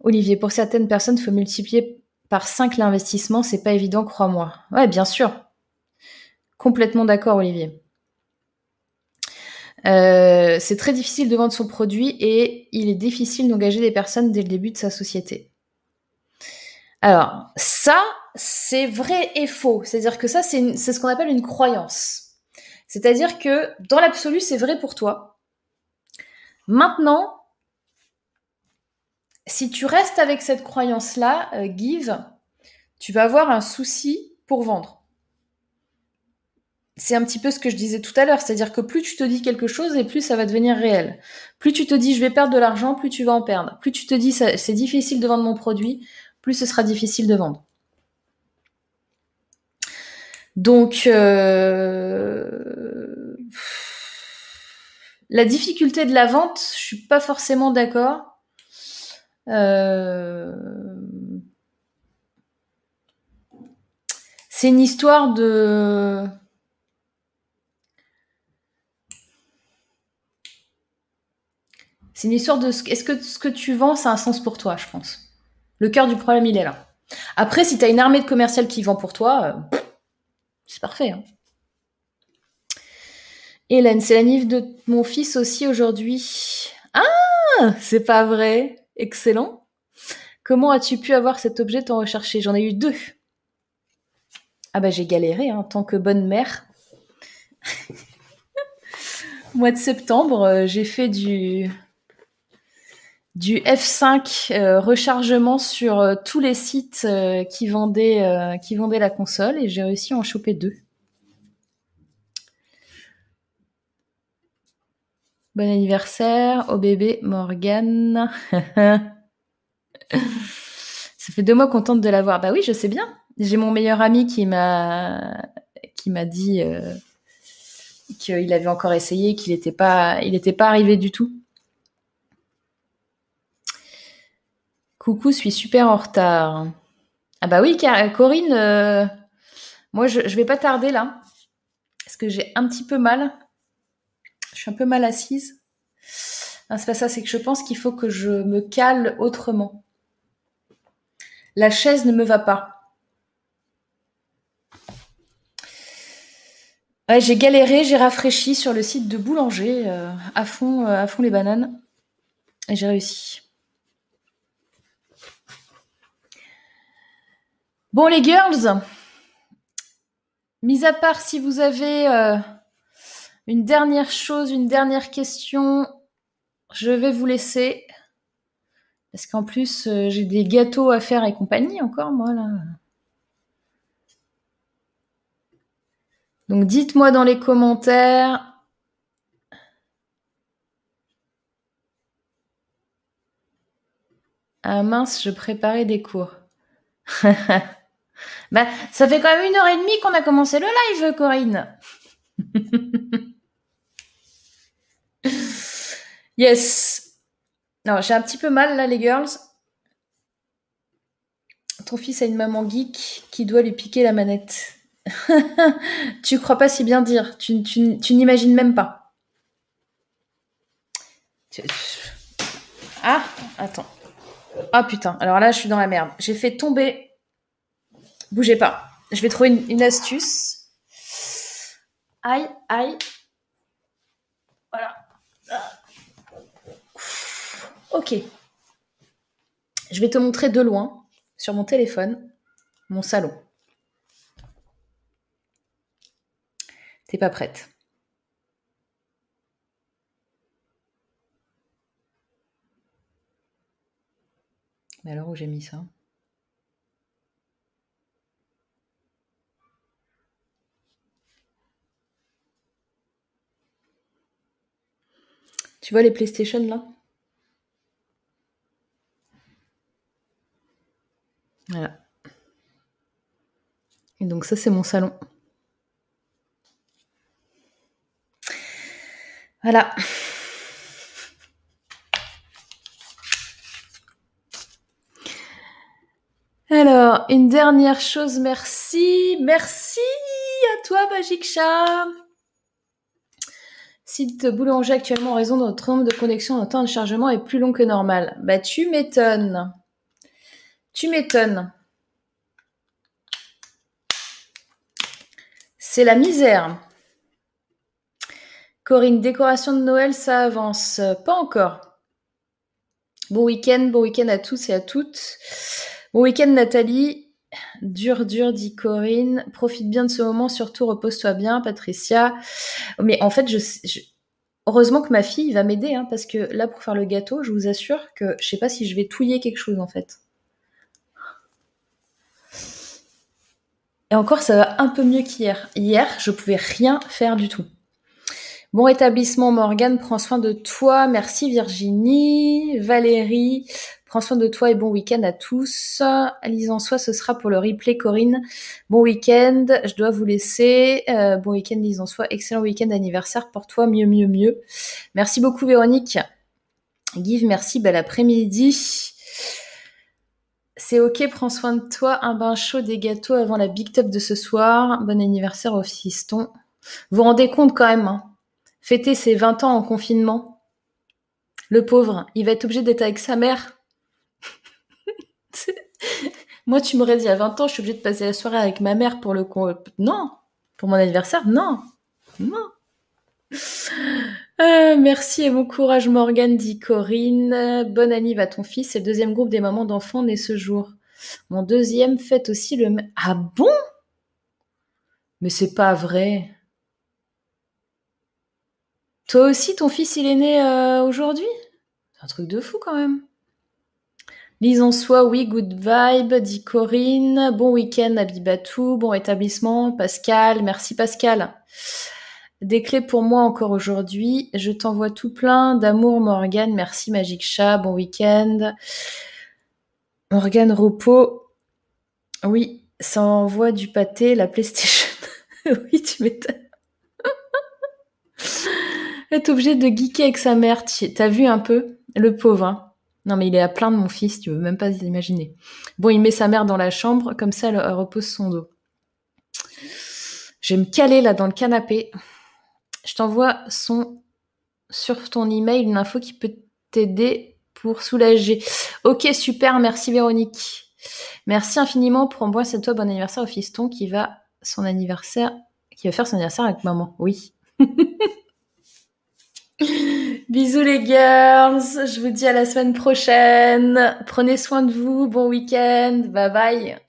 Olivier, pour certaines personnes, il faut multiplier par 5 l'investissement, c'est pas évident, crois-moi. Ouais, bien sûr. Complètement d'accord, Olivier. Euh, c'est très difficile de vendre son produit et il est difficile d'engager des personnes dès le début de sa société. Alors, ça, c'est vrai et faux. C'est-à-dire que ça, c'est ce qu'on appelle une croyance. C'est-à-dire que dans l'absolu, c'est vrai pour toi. Maintenant, si tu restes avec cette croyance-là, euh, give, tu vas avoir un souci pour vendre. C'est un petit peu ce que je disais tout à l'heure, c'est-à-dire que plus tu te dis quelque chose et plus ça va devenir réel. Plus tu te dis je vais perdre de l'argent, plus tu vas en perdre. Plus tu te dis c'est difficile de vendre mon produit, plus ce sera difficile de vendre. Donc, euh, la difficulté de la vente, je suis pas forcément d'accord. Euh, c'est une histoire de C'est une histoire de est-ce que ce que tu vends, ça a un sens pour toi, je pense. Le cœur du problème, il est là. Après, si tu as une armée de commerciales qui vend pour toi, euh, c'est parfait. Hein. Hélène, c'est la nif de mon fils aussi aujourd'hui. Ah, c'est pas vrai. Excellent. Comment as-tu pu avoir cet objet tant recherché? J'en ai eu deux. Ah bah j'ai galéré hein, en tant que bonne mère. Mois de septembre, euh, j'ai fait du du F5 euh, rechargement sur euh, tous les sites qui, vendaient, qui vendaient la console et j'ai réussi à en choper deux. Bon anniversaire au bébé Morgane. Ça fait deux mois qu'on tente de l'avoir. Bah oui, je sais bien. J'ai mon meilleur ami qui m'a qui m'a dit qu'il avait encore essayé, qu'il n'était pas, arrivé du tout. Coucou, suis super en retard. Ah bah oui, Corinne, euh, moi je, je vais pas tarder là, parce que j'ai un petit peu mal. Je suis un peu mal assise. c'est pas ça, c'est que je pense qu'il faut que je me cale autrement. La chaise ne me va pas. j'ai galéré, j'ai rafraîchi sur le site de Boulanger euh, à fond, euh, à fond les bananes. Et j'ai réussi. Bon, les girls, mis à part si vous avez euh, une dernière chose, une dernière question, je vais vous laisser. Parce qu'en plus, euh, j'ai des gâteaux à faire et compagnie encore, moi, là. Donc, dites-moi dans les commentaires. Ah mince, je préparais des cours. Bah, ça fait quand même une heure et demie qu'on a commencé le live, Corinne. yes. Non, j'ai un petit peu mal là, les girls. Ton fils a une maman geek qui doit lui piquer la manette. tu crois pas si bien dire. Tu, tu n'imagines même pas. Ah, attends. Ah putain. Alors là, je suis dans la merde. J'ai fait tomber Bougez pas. Je vais trouver une, une astuce. Aïe, aïe. Voilà. Ok. Je vais te montrer de loin, sur mon téléphone, mon salon. T'es pas prête. Mais alors où j'ai mis ça? Tu vois les PlayStation là? Voilà. Et donc ça c'est mon salon. Voilà. Alors, une dernière chose, merci. Merci à toi, Magic Chat. Site boulanger actuellement en raison de notre nombre de connexions, notre temps de chargement est plus long que normal. Bah, tu m'étonnes. Tu m'étonnes. C'est la misère. Corinne, décoration de Noël, ça avance. Pas encore. Bon week-end, bon week-end à tous et à toutes. Bon week-end Nathalie. Dur, dur, dit Corinne. Profite bien de ce moment, surtout repose-toi bien, Patricia. Mais en fait, je, heureusement que ma fille va m'aider, hein, parce que là, pour faire le gâteau, je vous assure que je sais pas si je vais touiller quelque chose en fait. Et encore, ça va un peu mieux qu'hier. Hier, je pouvais rien faire du tout. Bon rétablissement, Morgane. Prends soin de toi. Merci, Virginie. Valérie. Prends soin de toi et bon week-end à tous. Lise en soi, ce sera pour le replay, Corinne. Bon week-end. Je dois vous laisser. Euh, bon week-end, Lise en soi. Excellent week-end anniversaire pour toi. Mieux, mieux, mieux. Merci beaucoup, Véronique. Give, merci. Bel après-midi. C'est ok, prends soin de toi. Un bain chaud, des gâteaux avant la big top de ce soir. Bon anniversaire au fiston. Vous vous rendez compte quand même, hein Fêter ses 20 ans en confinement. Le pauvre, il va être obligé d'être avec sa mère. Moi, tu m'aurais dit à 20 ans, je suis obligée de passer la soirée avec ma mère pour le con. Non Pour mon anniversaire Non Non Euh, merci et bon courage Morgane, dit Corinne. Bonne anniv à ton fils. C'est le deuxième groupe des mamans d'enfants nés ce jour. Mon deuxième fête aussi le. Ah bon? Mais c'est pas vrai. Toi aussi, ton fils, il est né euh, aujourd'hui? C'est un truc de fou quand même. Lise en soi, oui, good vibe, dit Corinne. Bon week-end, Abibatou. Bon établissement, Pascal. Merci Pascal. Des clés pour moi encore aujourd'hui. Je t'envoie tout plein d'amour, Morgane. Merci, Magic Chat. Bon week-end. Morgane Repos. Oui, ça envoie du pâté, la PlayStation. oui, tu m'étonnes. Être obligé de geeker avec sa mère. T'as vu un peu? Le pauvre. hein. non, mais il est à plein de mon fils, tu veux même pas imaginer. Bon, il met sa mère dans la chambre, comme ça, elle repose son dos. Je vais me caler là dans le canapé. Je t'envoie son sur ton email une info qui peut t'aider pour soulager. Ok, super, merci Véronique. Merci infiniment pour envoyer cette toi bon anniversaire au fiston qui va son anniversaire, qui va faire son anniversaire avec maman. Oui. Bisous les girls, je vous dis à la semaine prochaine. Prenez soin de vous, bon week-end, bye bye.